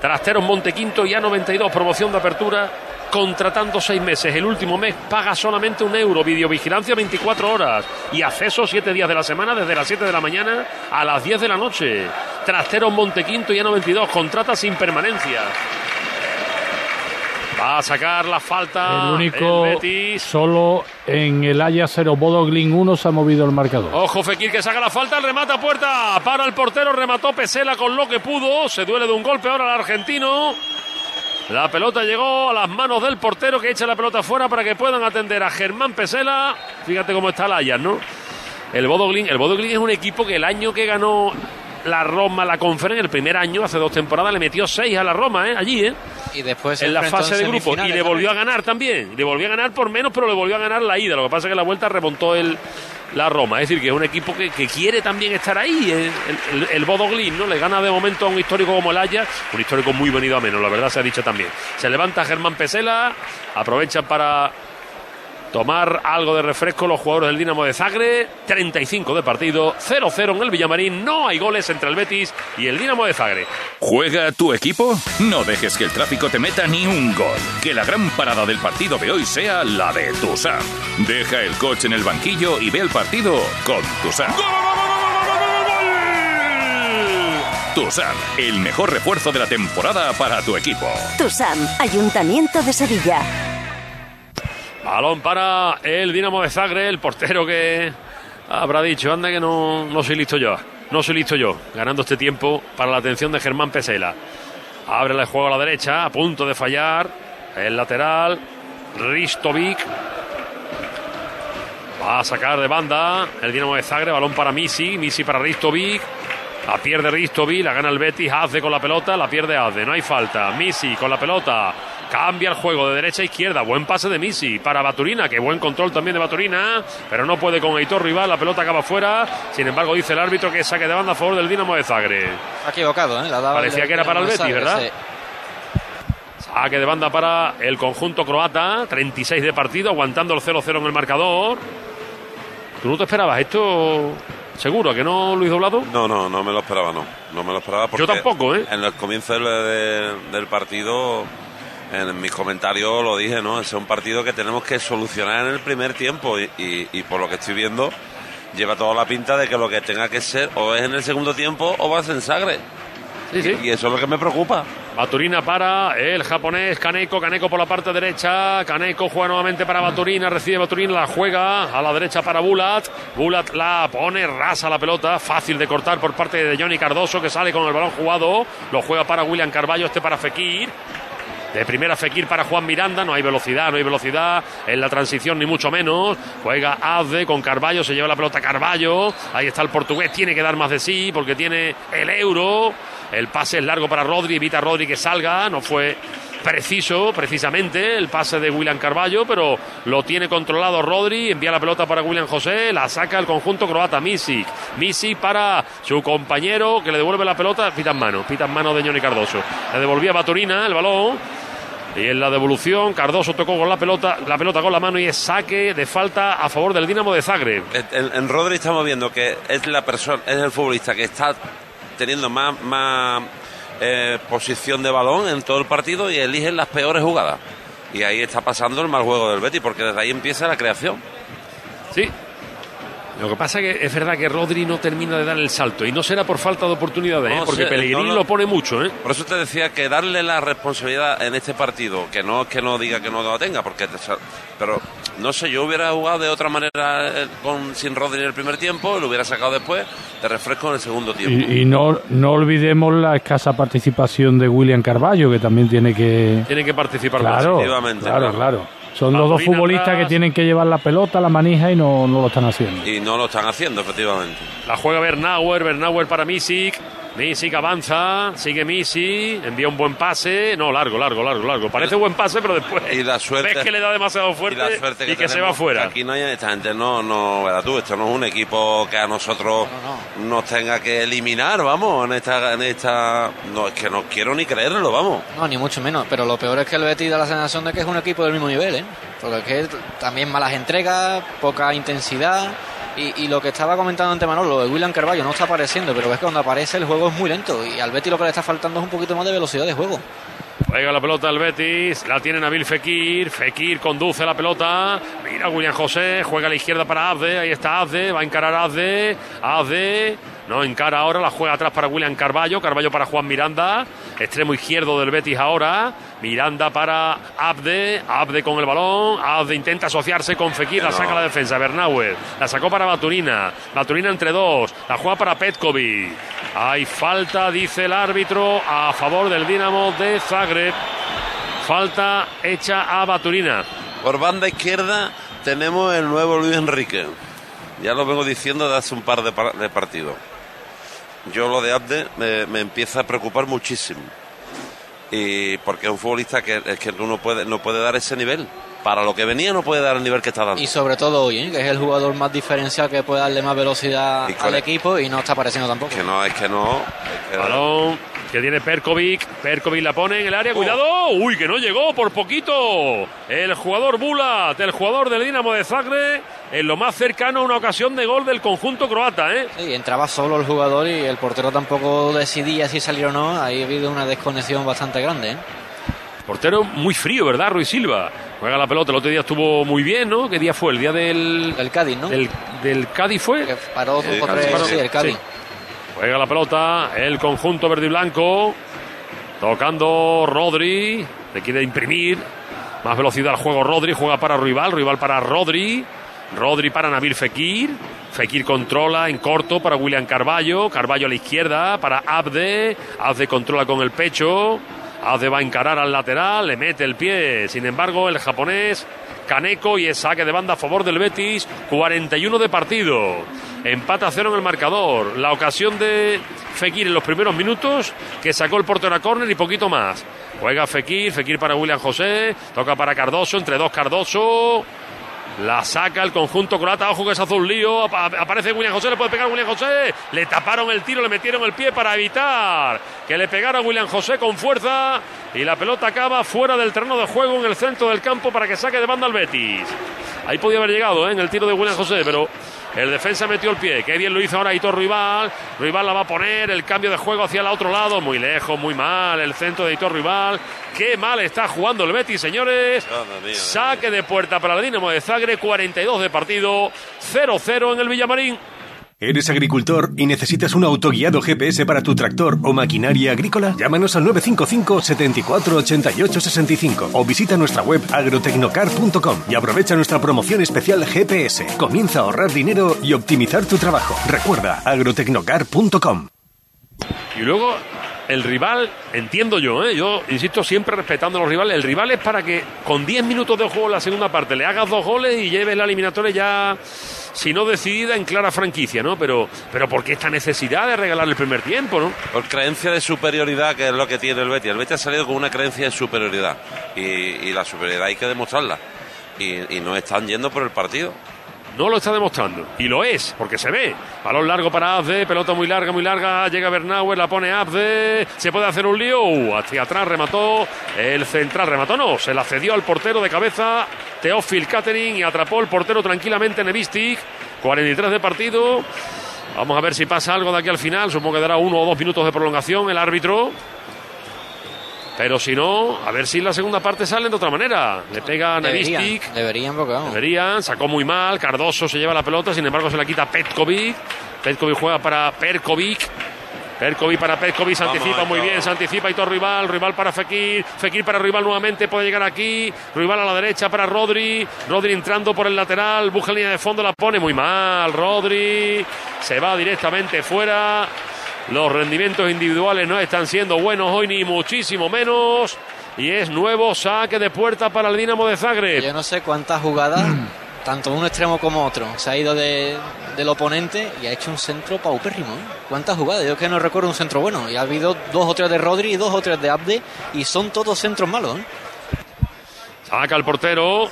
Trasteros Montequinto ya 92, promoción de apertura, contratando seis meses. El último mes paga solamente un euro, videovigilancia 24 horas y acceso siete días de la semana desde las 7 de la mañana a las 10 de la noche. Trasteros Montequinto ya 92, contrata sin permanencia. Va a sacar la falta El único, el Betis. solo en el Haya 0 Bodoglin 1 se ha movido el marcador. Ojo Fekir que saca la falta, el remata a puerta, para el portero, remató Pesela con lo que pudo, se duele de un golpe ahora el argentino. La pelota llegó a las manos del portero que echa la pelota fuera para que puedan atender a Germán Pesela. Fíjate cómo está el Ajax, ¿no? El Bodoglin, el Bodoglin es un equipo que el año que ganó la Roma, la conferencia, el primer año, hace dos temporadas, le metió seis a la Roma, ¿eh? Allí, ¿eh? Y después en la fase de grupo y le volvió a ganar también. Le volvió a ganar por menos, pero le volvió a ganar la ida. Lo que pasa es que la vuelta remontó el, la Roma. Es decir, que es un equipo que, que quiere también estar ahí. eh, El, el, ¿no? Le gana de momento a un histórico como el Haya, un histórico muy venido a menos, la verdad se ha dicho también. Se levanta Germán Pesela, aprovecha para tomar algo de refresco los jugadores del Dinamo de Zagreb. 35 de partido, 0-0 en el Villamarín. No hay goles entre el Betis y el Dinamo de Zagreb. ¿Juega tu equipo? No dejes que el tráfico te meta ni un gol. Que la gran parada del partido de hoy sea la de Tusam. Deja el coche en el banquillo y ve el partido con Tusam. Tusam, el mejor refuerzo de la temporada para tu equipo. Tusam, Ayuntamiento de Sevilla. Balón para el Dinamo de Zagreb, el portero que habrá dicho, anda que no, no soy listo yo, no soy listo yo, ganando este tiempo para la atención de Germán Pesela. Abre el juego a la derecha, a punto de fallar, el lateral, Ristovic. Va a sacar de banda el Dinamo de Zagreb, balón para Misi, Misi para Ristovic. La pierde Ristovic, la gana el Betis, Azde con la pelota, la pierde Azde, no hay falta. Misi con la pelota, cambia el juego de derecha a izquierda, buen pase de Misi para Baturina, que buen control también de Baturina, pero no puede con Heitor Rival, la pelota acaba fuera. Sin embargo, dice el árbitro que saque de banda a favor del Dinamo de Zagreb. Ha equivocado, ¿eh? La daba Parecía el- que era para el Betis, Zagreb, ¿verdad? sí. Saque de banda para el conjunto croata, 36 de partido, aguantando el 0-0 en el marcador. ¿Tú no te esperabas esto? Seguro, que no, Luis Doblado? No, no, no me lo esperaba, no. No me lo esperaba porque Yo tampoco, ¿eh? En el comienzo del, de- del partido, en mis comentarios lo dije, ¿no? Es un partido que tenemos que solucionar en el primer tiempo y, y- y por lo que estoy viendo, lleva toda la pinta de que lo que tenga que ser o es en el segundo tiempo o va a ser en Sagre. Sí, sí. Y eso es lo que me preocupa. Baturina para el japonés Kaneko, Kaneko por la parte derecha, Kaneko juega nuevamente para Baturina, recibe Baturina, la juega a la derecha para Bulat, Bulat la pone, rasa la pelota, fácil de cortar por parte de Johnny Cardoso que sale con el balón jugado, lo juega para William Carballo, este para Fekir, de primera Fekir para Juan Miranda, no hay velocidad, no hay velocidad en la transición ni mucho menos. Juega Azde con Carballo, se lleva la pelota Carballo. Ahí está el portugués, tiene que dar más de sí porque tiene el euro. El pase es largo para Rodri, evita a Rodri que salga, no fue preciso precisamente el pase de William Carballo, pero lo tiene controlado Rodri, envía la pelota para William José, la saca el conjunto croata Misic. Misic para su compañero que le devuelve la pelota, pita en mano, pita en mano de Johnny Cardoso. Le devolvía Baturina el balón. Y en la devolución, Cardoso tocó con la pelota, la pelota con la mano y es saque de falta a favor del Dinamo de Zagreb. En, en Rodri estamos viendo que es la persona, es el futbolista que está teniendo más, más eh, posición de balón en todo el partido y eligen las peores jugadas. Y ahí está pasando el mal juego del Betis, porque desde ahí empieza la creación. Sí. Lo que pasa es que es verdad que Rodri no termina de dar el salto y no será por falta de oportunidades, ¿eh? No, porque sí, Pellegrini no, no. lo pone mucho, ¿eh? Por eso te decía que darle la responsabilidad en este partido, que no es que no diga que no la tenga, porque te pero no sé, yo hubiera jugado de otra manera eh, con sin Rodri en el primer tiempo, lo hubiera sacado después, de refresco en el segundo tiempo. Y, y no, no olvidemos la escasa participación de William Carballo, que también tiene que... Tienen que participar claro, claro. claro. Son los dos futbolistas atrás. que tienen que llevar la pelota, la manija y no, no lo están haciendo. Y no lo están haciendo, efectivamente. La juega Bernauer, Bernauer para Misic. Misic avanza, sigue Misic, envía un buen pase. No, largo, largo, largo, largo. Parece buen pase, pero después Y la suerte- ves que le da demasiado Y fuerte la suerte que, y que se va fuera. Aquí no hay, esta gente no, no, verás tú, esto no es un equipo que a nosotros nos tenga que eliminar, vamos, en esta, en esta, no, es que no quiero ni creerlo, vamos. No, ni mucho menos. Pero lo peor es que el Betis da la sensación de que es un equipo del mismo nivel, ¿eh? Porque es que también malas entregas, poca intensidad. Y, lo que estaba comentando ante Manolo, lo de William Carballo no está apareciendo, pero es que cuando aparece el juego es muy lento. Y al Betis lo que le está faltando es un poquito más de velocidad de juego. Juega la pelota el Betis, la tiene Nabil Fekir, Fekir conduce la pelota, mira William José, juega a la izquierda para Azde, ahí está Azde, va a encarar Azde, Azde, no encara ahora, la juega atrás para William Carballo, Carballo para Juan Miranda, extremo izquierdo del Betis ahora, Miranda para Abde, Abde con el balón, Abde intenta asociarse con Fekir, la saca la defensa, Bernauer, la sacó para Baturina, Baturina entre dos, la juega para Petkovic, hay falta, dice el árbitro, a favor del Dinamo de Zagreb, falta hecha a Baturina. Por banda izquierda tenemos el nuevo Luis Enrique. Ya lo vengo diciendo desde hace un par de, par- de partidos. Yo lo de Abde me, me empieza a preocupar muchísimo. Y porque es un futbolista que, es que no puede, no puede dar ese nivel. Para lo que venía no puede dar el nivel que está dando. Y sobre todo hoy, ¿eh? que es el jugador más diferencial que puede darle más velocidad al equipo y no está apareciendo tampoco. Que no, es que no. es que- Balón que tiene Perkovic. Perkovic la pone en el área. Cuidado. Uy, que no llegó por poquito. El jugador Bulat, el jugador del Dinamo de Zagreb, en lo más cercano a una ocasión de gol del conjunto croata, ¿eh? Sí, entraba solo el jugador y el portero tampoco decidía si salir o no. Ahí ha habido una desconexión bastante grande. ¿eh? Portero muy frío, ¿verdad? Ruiz Silva. Juega la pelota. El otro día estuvo muy bien, ¿no? ¿Qué día fue? El día del. El Cádiz, ¿no? Del, del Cádiz fue. Que paró dos o tres, paró, sí, el Cádiz. Sí. Juega la pelota el conjunto verde y blanco. Tocando Rodri. Le quiere imprimir más velocidad al juego Rodri. Juega para Rival. Rival para Rodri. Rodri para Nabil Fekir. Fekir controla en corto para William Carballo. Carballo a la izquierda para Abde. Abde controla con el pecho. Abde va a encarar al lateral. Le mete el pie. Sin embargo, el japonés Kaneko y es saque de banda a favor del Betis. 41 de partido. Empata cero en el marcador. La ocasión de Fekir en los primeros minutos que sacó el portero a córner y poquito más. Juega Fekir, Fekir para William José, toca para Cardoso, entre dos Cardoso. La saca el conjunto croata, ojo que se hace un lío, apa- aparece William José, le puede pegar William José, le taparon el tiro, le metieron el pie para evitar que le pegara William José con fuerza y la pelota acaba fuera del terreno de juego en el centro del campo para que saque de banda al Betis. Ahí podía haber llegado ¿eh? en el tiro de William José, pero el defensa metió el pie. Qué bien lo hizo ahora Hitor Rival. Rival la va a poner. El cambio de juego hacia el otro lado. Muy lejos, muy mal. El centro de Hitor Rival. Qué mal está jugando el Betis, señores. Mía, Saque de puerta para el Dinamo de Zagreb. 42 de partido. 0-0 en el Villamarín. ¿Eres agricultor y necesitas un autoguiado GPS para tu tractor o maquinaria agrícola? Llámanos al 955 74 88 65 o visita nuestra web agrotecnocar.com y aprovecha nuestra promoción especial GPS. Comienza a ahorrar dinero y optimizar tu trabajo. Recuerda agrotecnocar.com. Y luego el rival, entiendo yo, ¿eh? yo insisto siempre respetando a los rivales, el rival es para que con 10 minutos de juego en la segunda parte le hagas dos goles y lleves la eliminatoria ya, si no decidida, en clara franquicia, ¿no? Pero, pero ¿por qué esta necesidad de regalar el primer tiempo, no? Por creencia de superioridad, que es lo que tiene el Betis. El Betis ha salido con una creencia de superioridad y, la superioridad hay que demostrarla. Y no están yendo por el partido. No lo está demostrando. Y lo es, porque se ve. Balón largo para Abde, pelota muy larga, muy larga. Llega Bernauer, la pone Abde. Se puede hacer un lío. Uh, hacia atrás remató. El central remató, no. Se la cedió al portero de cabeza. Teófil Catering y atrapó el portero tranquilamente Nevistic. 43 de partido. Vamos a ver si pasa algo de aquí al final. Supongo que dará uno o dos minutos de prolongación el árbitro. Pero si no, a ver si la segunda parte salen de otra manera. Le pega Deberían, Nevistic. deberían, porque vamos. Deberían, sacó muy mal, Cardoso se lleva la pelota, sin embargo se la quita Petkovic. Petkovic juega para Perkovic. Perkovic para Petkovic, se Vamos, anticipa muy bien, se anticipa y todo rival, rival para Fekir, Fekir para rival nuevamente, puede llegar aquí, rival a la derecha para Rodri, Rodri entrando por el lateral, busca línea de fondo, la pone muy mal, Rodri se va directamente fuera, los rendimientos individuales no están siendo buenos hoy ni muchísimo menos, y es nuevo saque de puerta para el Dinamo de Zagreb. Yo no sé cuántas jugadas, tanto un extremo como otro, se ha ido de- del oponente y ha hecho un centro paupérrimo. ¿eh? ¿Cuántas jugadas? Yo es que no recuerdo un centro bueno. Y ha habido dos o tres de Rodri y dos o tres de Abde y son todos centros malos. ¿eh? Saca el portero.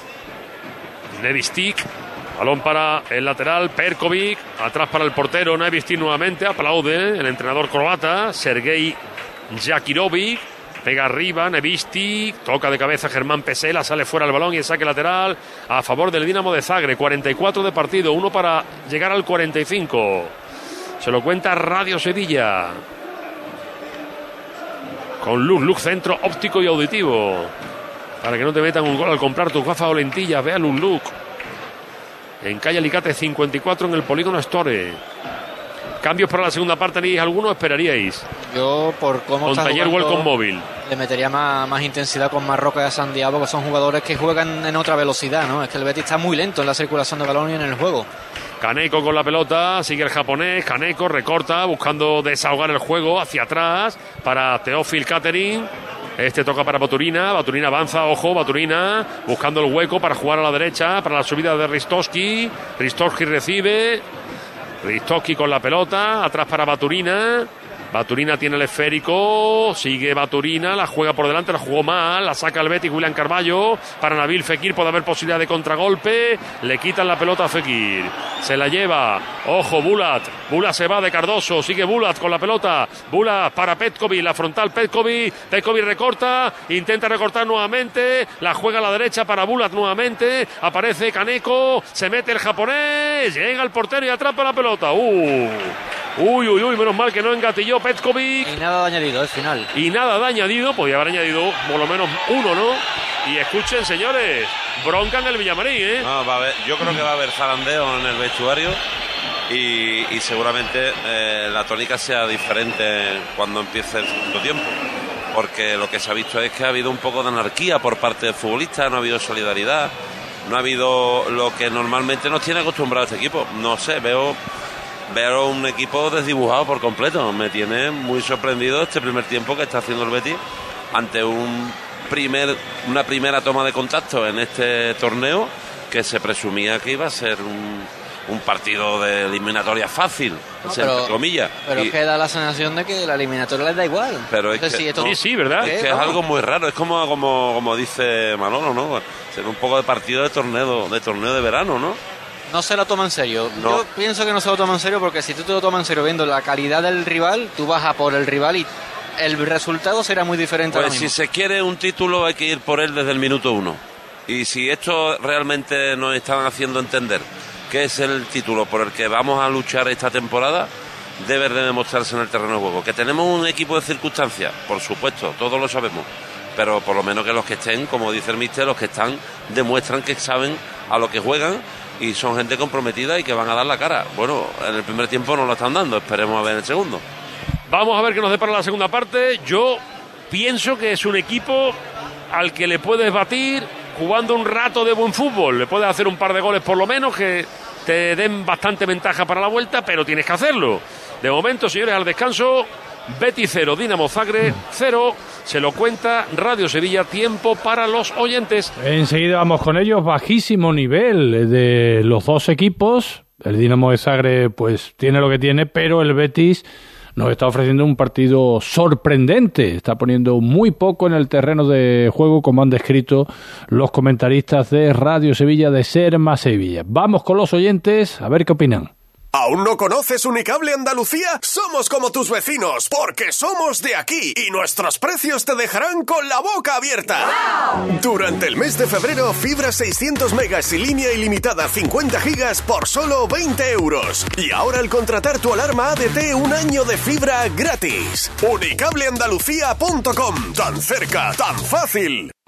Nevistic. Balón para el lateral. Perkovic. Atrás para el portero. Nevistic nuevamente. Aplaude el entrenador croata. Sergei Jakirovic. Pega arriba, Nevistic, toca de cabeza Germán Pesela, sale fuera el balón y el saque lateral a favor del Dinamo de Zagreb. 44 de partido, uno para llegar al 45. Se lo cuenta Radio Sevilla. Con luz, luz centro óptico y auditivo para que no te metan un gol al comprar tus gafas o lentillas. Vea un look. En calle Alicate 54 en el Polígono Store. ¿Cambios para la segunda parte tenéis alguno? ¿Esperaríais? Yo, por cómo Con está Taller jugando, Welcome Móvil. le metería más, más intensidad con Marroca y a San Diego, que son jugadores que juegan en otra velocidad, ¿no? Es que el Betis está muy lento en la circulación de balón y en el juego. Kaneko con la pelota, sigue el japonés, Kaneko recorta, buscando desahogar el juego hacia atrás para Teófil Catering. Este toca para Baturina, Baturina avanza, ojo, Baturina buscando el hueco para jugar a la derecha, para la subida de Ristoski. Ristoski recibe, Ristoski con la pelota, atrás para Baturina. Baturina tiene el esférico, sigue Baturina, la juega por delante, la jugó mal, la saca el Betis, William Carballo, para Nabil Fekir puede haber posibilidad de contragolpe, le quitan la pelota a Fekir, se la lleva, ojo Bulat, Bulat se va de Cardoso, sigue Bulat con la pelota, Bulat para Petkovic, la frontal Petkovic, Petkovic recorta, intenta recortar nuevamente, la juega a la derecha para Bulat nuevamente, aparece Kaneko, se mete el japonés, llega el portero y atrapa la pelota, uh. Uy, uy, uy, menos mal que no engatilló Petkovic. Y nada de añadido, el final. Y nada de añadido, podía haber añadido por lo menos uno, ¿no? Y escuchen, señores, bronca en el Villamarín, ¿eh? No, va a haber- yo creo que va a haber zarandeo en el vestuario y, y seguramente eh, la tónica sea diferente cuando empiece el segundo tiempo. Porque lo que se ha visto es que ha habido un poco de anarquía por parte del futbolista, no ha habido solidaridad, no ha habido lo que normalmente nos tiene acostumbrado este equipo. No sé, veo, veo un equipo desdibujado por completo. Me tiene muy sorprendido este primer tiempo que está haciendo el Betis ante un primer, una primera toma de contacto en este torneo que se presumía que iba a ser un, un partido de eliminatoria fácil, No, o sea, entre comillas. pero Y- es que da la sensación de que la eliminatoria les da igual. Pero es No sé que- si esto- Sí, sí, ¿verdad? es que es algo muy raro, es como, como, como dice Manolo, ¿no? Ser un poco de partido de torneo, de torneo de verano, ¿no? No se lo toma en serio. No. Yo pienso que no se lo toma en serio porque si tú te lo tomas en serio viendo la calidad del rival, tú vas a por el rival y el resultado será muy diferente Pues si mismo. se quiere un título hay que ir por él desde el minuto uno. Y si esto realmente nos están haciendo entender que es el título por el que vamos a luchar esta temporada, debe de demostrarse en el terreno de juego. Que tenemos un equipo de circunstancias, por supuesto, todos lo sabemos. Pero por lo menos que los que estén, como dice el mister, los que están demuestran que saben a lo que juegan y son gente comprometida y que van a dar la cara. Bueno, en el primer tiempo no lo están dando, esperemos a ver en el segundo. Vamos a ver qué nos depara la segunda parte. Yo pienso que es un equipo al que le puedes batir jugando un rato de buen fútbol. Le puedes hacer un par de goles por lo menos que te den bastante ventaja para la vuelta, pero tienes que hacerlo. De momento, señores, al descanso, Betis 0, Dinamo Zagreb 0. Se lo cuenta Radio Sevilla, tiempo para los oyentes. Enseguida vamos con ellos, bajísimo nivel de los dos equipos. El Dinamo de Zagreb pues tiene lo que tiene, pero el Betis nos está ofreciendo un partido sorprendente. Está poniendo muy poco en el terreno de juego, como han descrito los comentaristas de Radio Sevilla de Serma Sevilla. Vamos con los oyentes a ver qué opinan. ¿Aún no conoces Unicable Andalucía? Somos como tus vecinos, porque somos de aquí y nuestros precios te dejarán con la boca abierta. Durante el mes de febrero, fibra 600 megas y línea ilimitada 50 gigas por solo 20 euros. Y ahora al contratar tu alarma ADT, un año de fibra gratis. Unicableandalucía.com. Tan cerca, tan fácil.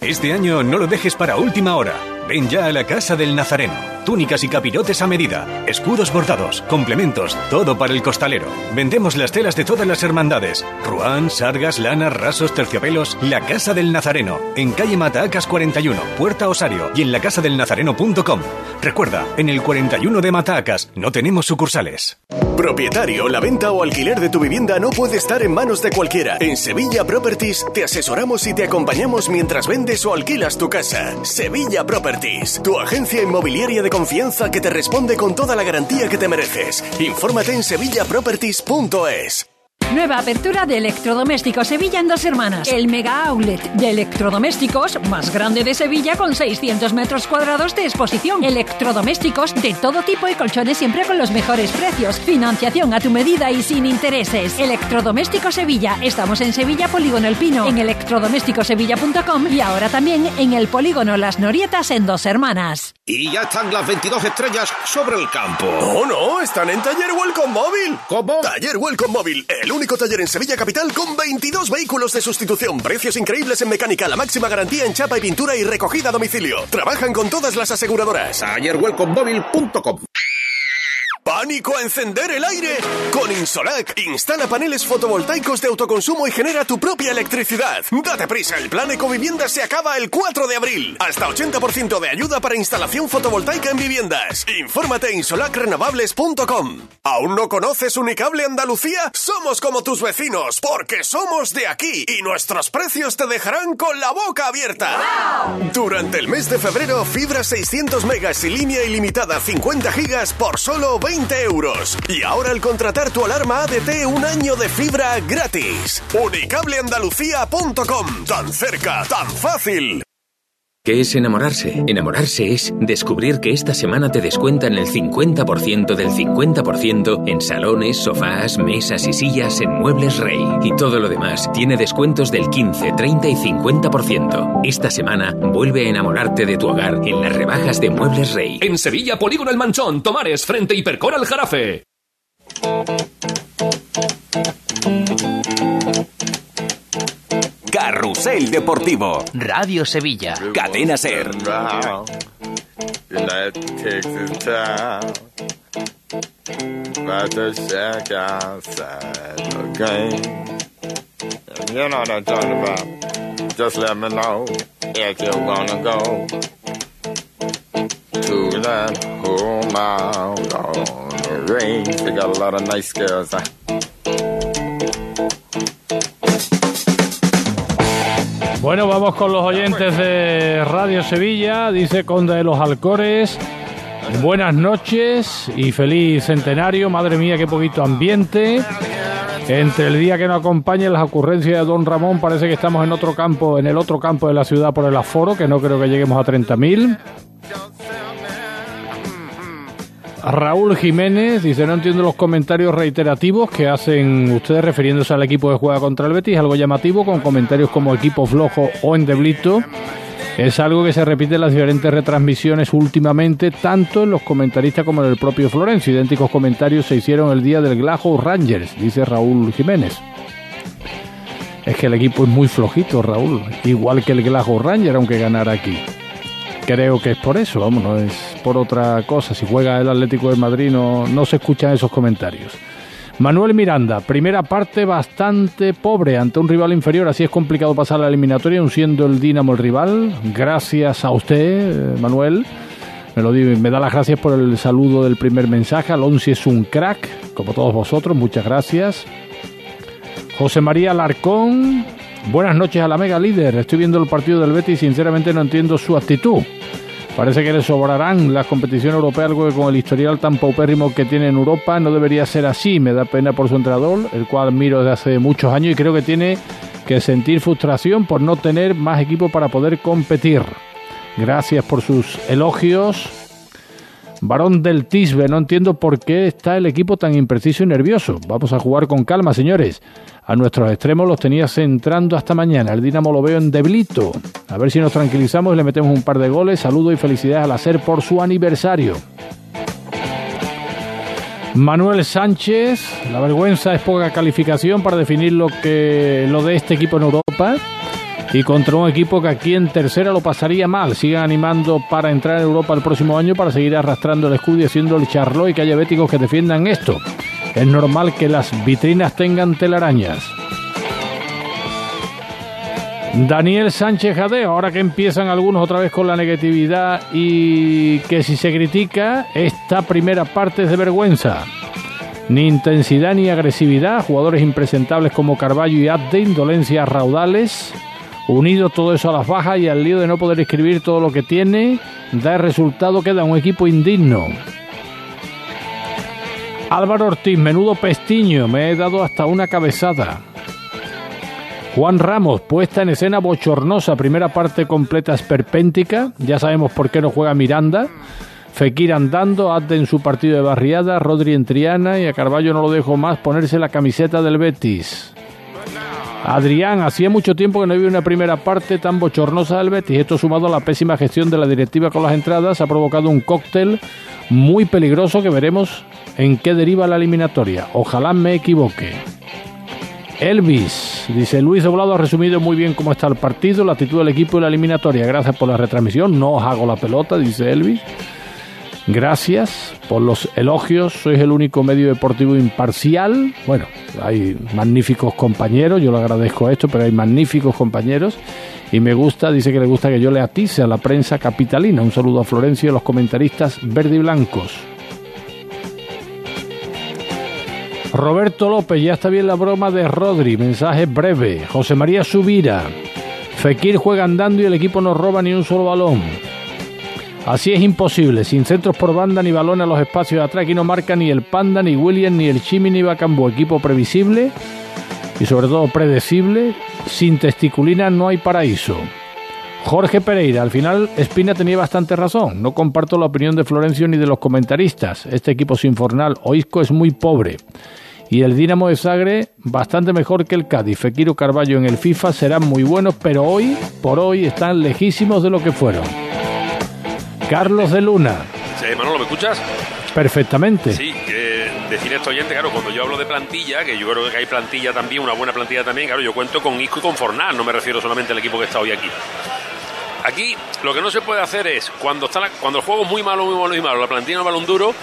Este año no lo dejes para última hora. Ven ya a la Casa del Nazareno. Túnicas y capirotes a medida, escudos bordados, complementos, todo para el costalero. Vendemos las telas de todas las hermandades. Ruán, sargas, lanas, rasos, terciopelos. La Casa del Nazareno, en calle Matacas 41, Puerta Osario y en lacasadelnazareno.com. Recuerda, en el 41 de Matacas no tenemos sucursales. Propietario, la venta o alquiler de tu vivienda no puede estar en manos de cualquiera. En Sevilla Properties te asesoramos y te acompañamos mientras vendes o alquilas tu casa. Sevilla Properties, tu agencia inmobiliaria de confianza que te responde con toda la garantía que te mereces. Infórmate en sevillaproperties.es. Nueva apertura de Electrodomésticos Sevilla en dos hermanas. El mega outlet de electrodomésticos más grande de Sevilla con 600 metros cuadrados de exposición. Electrodomésticos de todo tipo y colchones siempre con los mejores precios. Financiación a tu medida y sin intereses. Electrodomésticos Sevilla. Estamos en Sevilla, Polígono El Pino, en electrodomésticosevilla.com y ahora también en el Polígono Las Norietas en dos hermanas. Y ya están las 22 estrellas sobre el campo. No, no, están en Taller Welcome Móvil. ¿Cómo? Taller Welcome Móvil, el único taller en Sevilla Capital con 22 vehículos de sustitución, precios increíbles en mecánica, la máxima garantía en chapa y pintura y recogida a domicilio. Trabajan con todas las aseguradoras. TallerWelcomeMóvil.com ¡Pánico a encender el aire! Con Insolac, instala paneles fotovoltaicos de autoconsumo y genera tu propia electricidad. Date prisa, el plan Ecovivienda se acaba el 4 de abril. Hasta 80% de ayuda para instalación fotovoltaica en viviendas. Infórmate en insolacrenovables.com. ¿Aún no conoces Unicable Andalucía? Somos como tus vecinos, porque somos de aquí y nuestros precios te dejarán con la boca abierta. Durante el mes de febrero, fibra 600 megas y línea ilimitada 50 gigas por solo 20 euros. Y ahora al contratar tu alarma ADT, un año de fibra gratis. Unicableandalucía.com. Tan cerca, tan fácil. ¿Qué es enamorarse? Enamorarse es descubrir que esta semana te descuentan el 50% del 50% en salones, sofás, mesas y sillas en Muebles Rey. Y todo lo demás tiene descuentos del 15, 30 y 50%. Esta semana vuelve a enamorarte de tu hogar en las rebajas de Muebles Rey. En Sevilla, Polígono El Manchón, Tomares, frente Hipercor al Jarafe. Carrusel Deportivo. Radio Sevilla. Cadena Ser. You know what I'm talking about. Just let me know if you're gonna go to that home out on the range. They got a lot of nice girls. huh? Bueno, vamos con los oyentes de Radio Sevilla. Dice Conde de los Alcores. Buenas noches y feliz centenario. Madre mía, qué poquito ambiente. Entre el día que nos acompañe las ocurrencias de Don Ramón, parece que estamos en otro campo, en el otro campo de la ciudad por el aforo, que no creo que lleguemos a 30.000. Raúl Jiménez dice, no entiendo los comentarios reiterativos que hacen ustedes refiriéndose al equipo que juega contra el Betis, algo llamativo con comentarios como equipo flojo o endeblito. Es algo que se repite en las diferentes retransmisiones últimamente, tanto en los comentaristas como en el propio Florencio. Idénticos comentarios se hicieron el día del Glasgow Rangers, dice Raúl Jiménez. Es que el equipo es muy flojito, Raúl, igual que el Glasgow Rangers, aunque ganara aquí. Creo que es por eso, vamos, no es por otra cosa. Si juega el Atlético de Madrid no, no se escuchan esos comentarios. Manuel Miranda, primera parte bastante pobre ante un rival inferior, así es complicado pasar la eliminatoria, aun siendo el Dinamo el rival. Gracias a usted, eh, Manuel. Me lo digo, me da las gracias por el saludo del primer mensaje. Alonso es un crack, como todos vosotros, muchas gracias. José María Larcón, buenas noches a la mega líder. Estoy viendo el partido del Betis y sinceramente no entiendo su actitud. Parece que le sobrarán la competición europea, algo que con el historial tan paupérrimo que tiene en Europa no debería ser así. Me da pena por su entrenador, el cual miro desde hace muchos años y creo que tiene que sentir frustración por no tener más equipo para poder competir. Gracias por sus elogios. Varón del Tisbe, no entiendo por qué está el equipo tan impreciso y nervioso. Vamos a jugar con calma, señores. A nuestros extremos los tenía centrando hasta mañana. El Dinamo lo veo en deblito. A ver si nos tranquilizamos y le metemos un par de goles. Saludo y felicidades al hacer por su aniversario. Manuel Sánchez, la vergüenza es poca calificación para definir lo que lo de este equipo en Europa y contra un equipo que aquí en tercera lo pasaría mal. Sigan animando para entrar en Europa el próximo año para seguir arrastrando el escudo y haciendo el charlo y que haya béticos que defiendan esto. Es normal que las vitrinas tengan telarañas. Daniel Sánchez Jadeo, ahora que empiezan algunos otra vez con la negatividad y que si se critica, esta primera parte es de vergüenza. Ni intensidad ni agresividad, jugadores impresentables como Carballo y Abde, indolencias raudales, unido todo eso a las bajas y al lío de no poder escribir todo lo que tiene, da el resultado que da un equipo indigno. Álvaro Ortiz, menudo pestiño, me he dado hasta una cabezada. Juan Ramos, puesta en escena bochornosa, primera parte completa esperpéntica, ya sabemos por qué no juega Miranda. Fekir andando, Adde en su partido de barriada, Rodri en Triana y a Carballo no lo dejo más ponerse la camiseta del Betis. Adrián, hacía mucho tiempo que no había una primera parte tan bochornosa del Betis. Esto sumado a la pésima gestión de la directiva con las entradas ha provocado un cóctel muy peligroso que veremos en qué deriva la eliminatoria. Ojalá me equivoque. Elvis, dice Luis Doblado, ha resumido muy bien cómo está el partido, la actitud del equipo y la eliminatoria. Gracias por la retransmisión. No os hago la pelota, dice Elvis. Gracias por los elogios. Sois el único medio deportivo imparcial. Bueno, hay magníficos compañeros. Yo le agradezco esto, pero hay magníficos compañeros. Y me gusta, dice que le gusta que yo le atice a la prensa capitalina. Un saludo a Florencio y a los comentaristas verde y blancos. Roberto López, ya está bien la broma de Rodri, mensaje breve. José María Subira, Fekir juega andando y el equipo no roba ni un solo balón. Así es imposible, sin centros por banda ni balón a los espacios de atrás, aquí no marca ni el Panda, ni William, ni el Chimi, ni Bacambo. Equipo previsible y sobre todo predecible, sin testiculina no hay paraíso. Jorge Pereira, al final Espina tenía bastante razón. No comparto la opinión de Florencio ni de los comentaristas. Este equipo sin Fornal o Isco es muy pobre. Y el Dinamo de Sagre bastante mejor que el Cádiz. Fekiro Carballo en el FIFA serán muy buenos, pero hoy, por hoy, están lejísimos de lo que fueron. Carlos de Luna. Sí, Manolo, ¿me escuchas? Perfectamente. Sí, que decir esto oyente, claro, cuando yo hablo de plantilla, que yo creo que hay plantilla también, una buena plantilla también, claro, yo cuento con Isco y con Fornal, no me refiero solamente al equipo que está hoy aquí. Aquí lo que no se puede hacer es, cuando, está la- cuando el juego es muy malo, muy malo, muy malo, la plantilla no balón duro,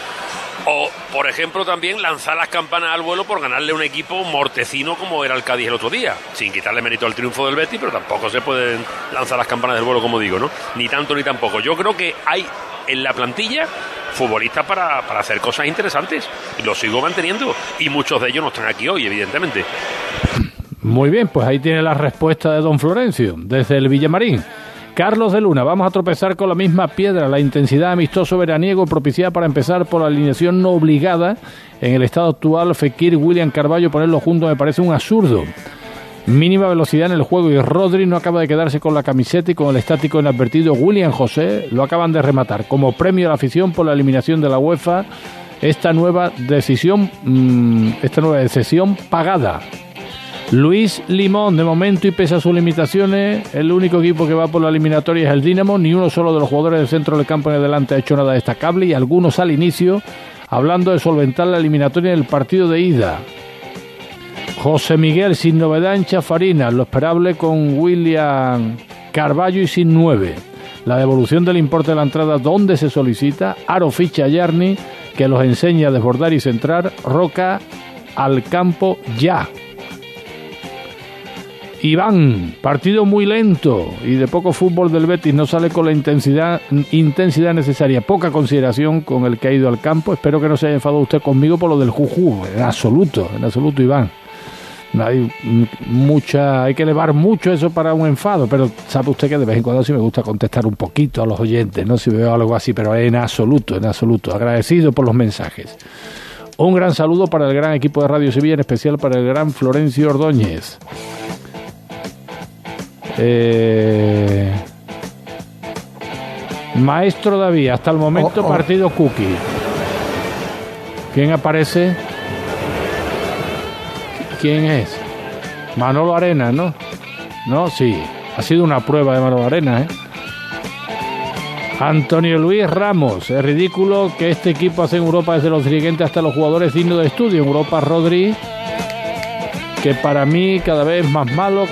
o, por ejemplo, también lanzar las campanas al vuelo por ganarle un equipo mortecino como era el Cádiz el otro día, sin quitarle mérito al triunfo del Betis, pero tampoco se pueden lanzar las campanas del vuelo como digo, ¿no? Ni tanto ni tampoco. Yo creo que hay en la plantilla futbolistas para, para hacer cosas interesantes y lo sigo manteniendo y muchos de ellos no están aquí hoy, evidentemente. Muy bien, pues ahí tiene la respuesta de don Florencio, desde el Villamarín. Carlos de Luna, vamos a tropezar con la misma piedra, la intensidad amistoso veraniego propiciada para empezar por la alineación no obligada. En el estado actual, Fekir, William Carballo, ponerlo juntos me parece un absurdo. Mínima velocidad en el juego y Rodri no acaba de quedarse con la camiseta y con el estático inadvertido William José lo acaban de rematar como premio a la afición por la eliminación de la UEFA esta nueva decisión mm, esta nueva decisión pagada Luis Limón, de momento y pese a sus limitaciones, el único equipo que va por la eliminatoria es el Dinamo. Ni uno solo de los jugadores del centro del campo en adelante ha hecho nada destacable y algunos al inicio hablando de solventar la eliminatoria en el partido de ida. José Miguel sin novedad en Chafarina, lo esperable con William Carballo y sin nueve. La devolución del importe de la entrada donde se solicita, Aro ficha Yarni que los enseña a desbordar y centrar, Roca al campo ya. Iván, partido muy lento y de poco fútbol del Betis, no sale con la intensidad, intensidad necesaria, poca consideración con el que ha ido al campo. Espero que no se haya enfadado usted conmigo por lo del Juju, en absoluto, en absoluto, Iván. Hay mucha, hay que elevar mucho eso para un enfado, pero sabe usted que de vez en cuando sí me gusta contestar un poquito a los oyentes, no si veo algo así, pero en absoluto, en absoluto. Agradecido por los mensajes. Un gran saludo para el gran equipo de Radio Sevilla, en especial para el gran Florencio Ordóñez. Eh, Maestro David, hasta el momento Oh, oh. partido Cookie. ¿Quién aparece? ¿Quién es? Manolo Arena, ¿no? No, sí. Ha sido una prueba de Manolo Arena, ¿eh? Antonio Luis Ramos. Es ridículo que este equipo hace en Europa desde los dirigentes hasta los jugadores dignos de estudio. En Europa, Rodri, que para mí cada vez más malo,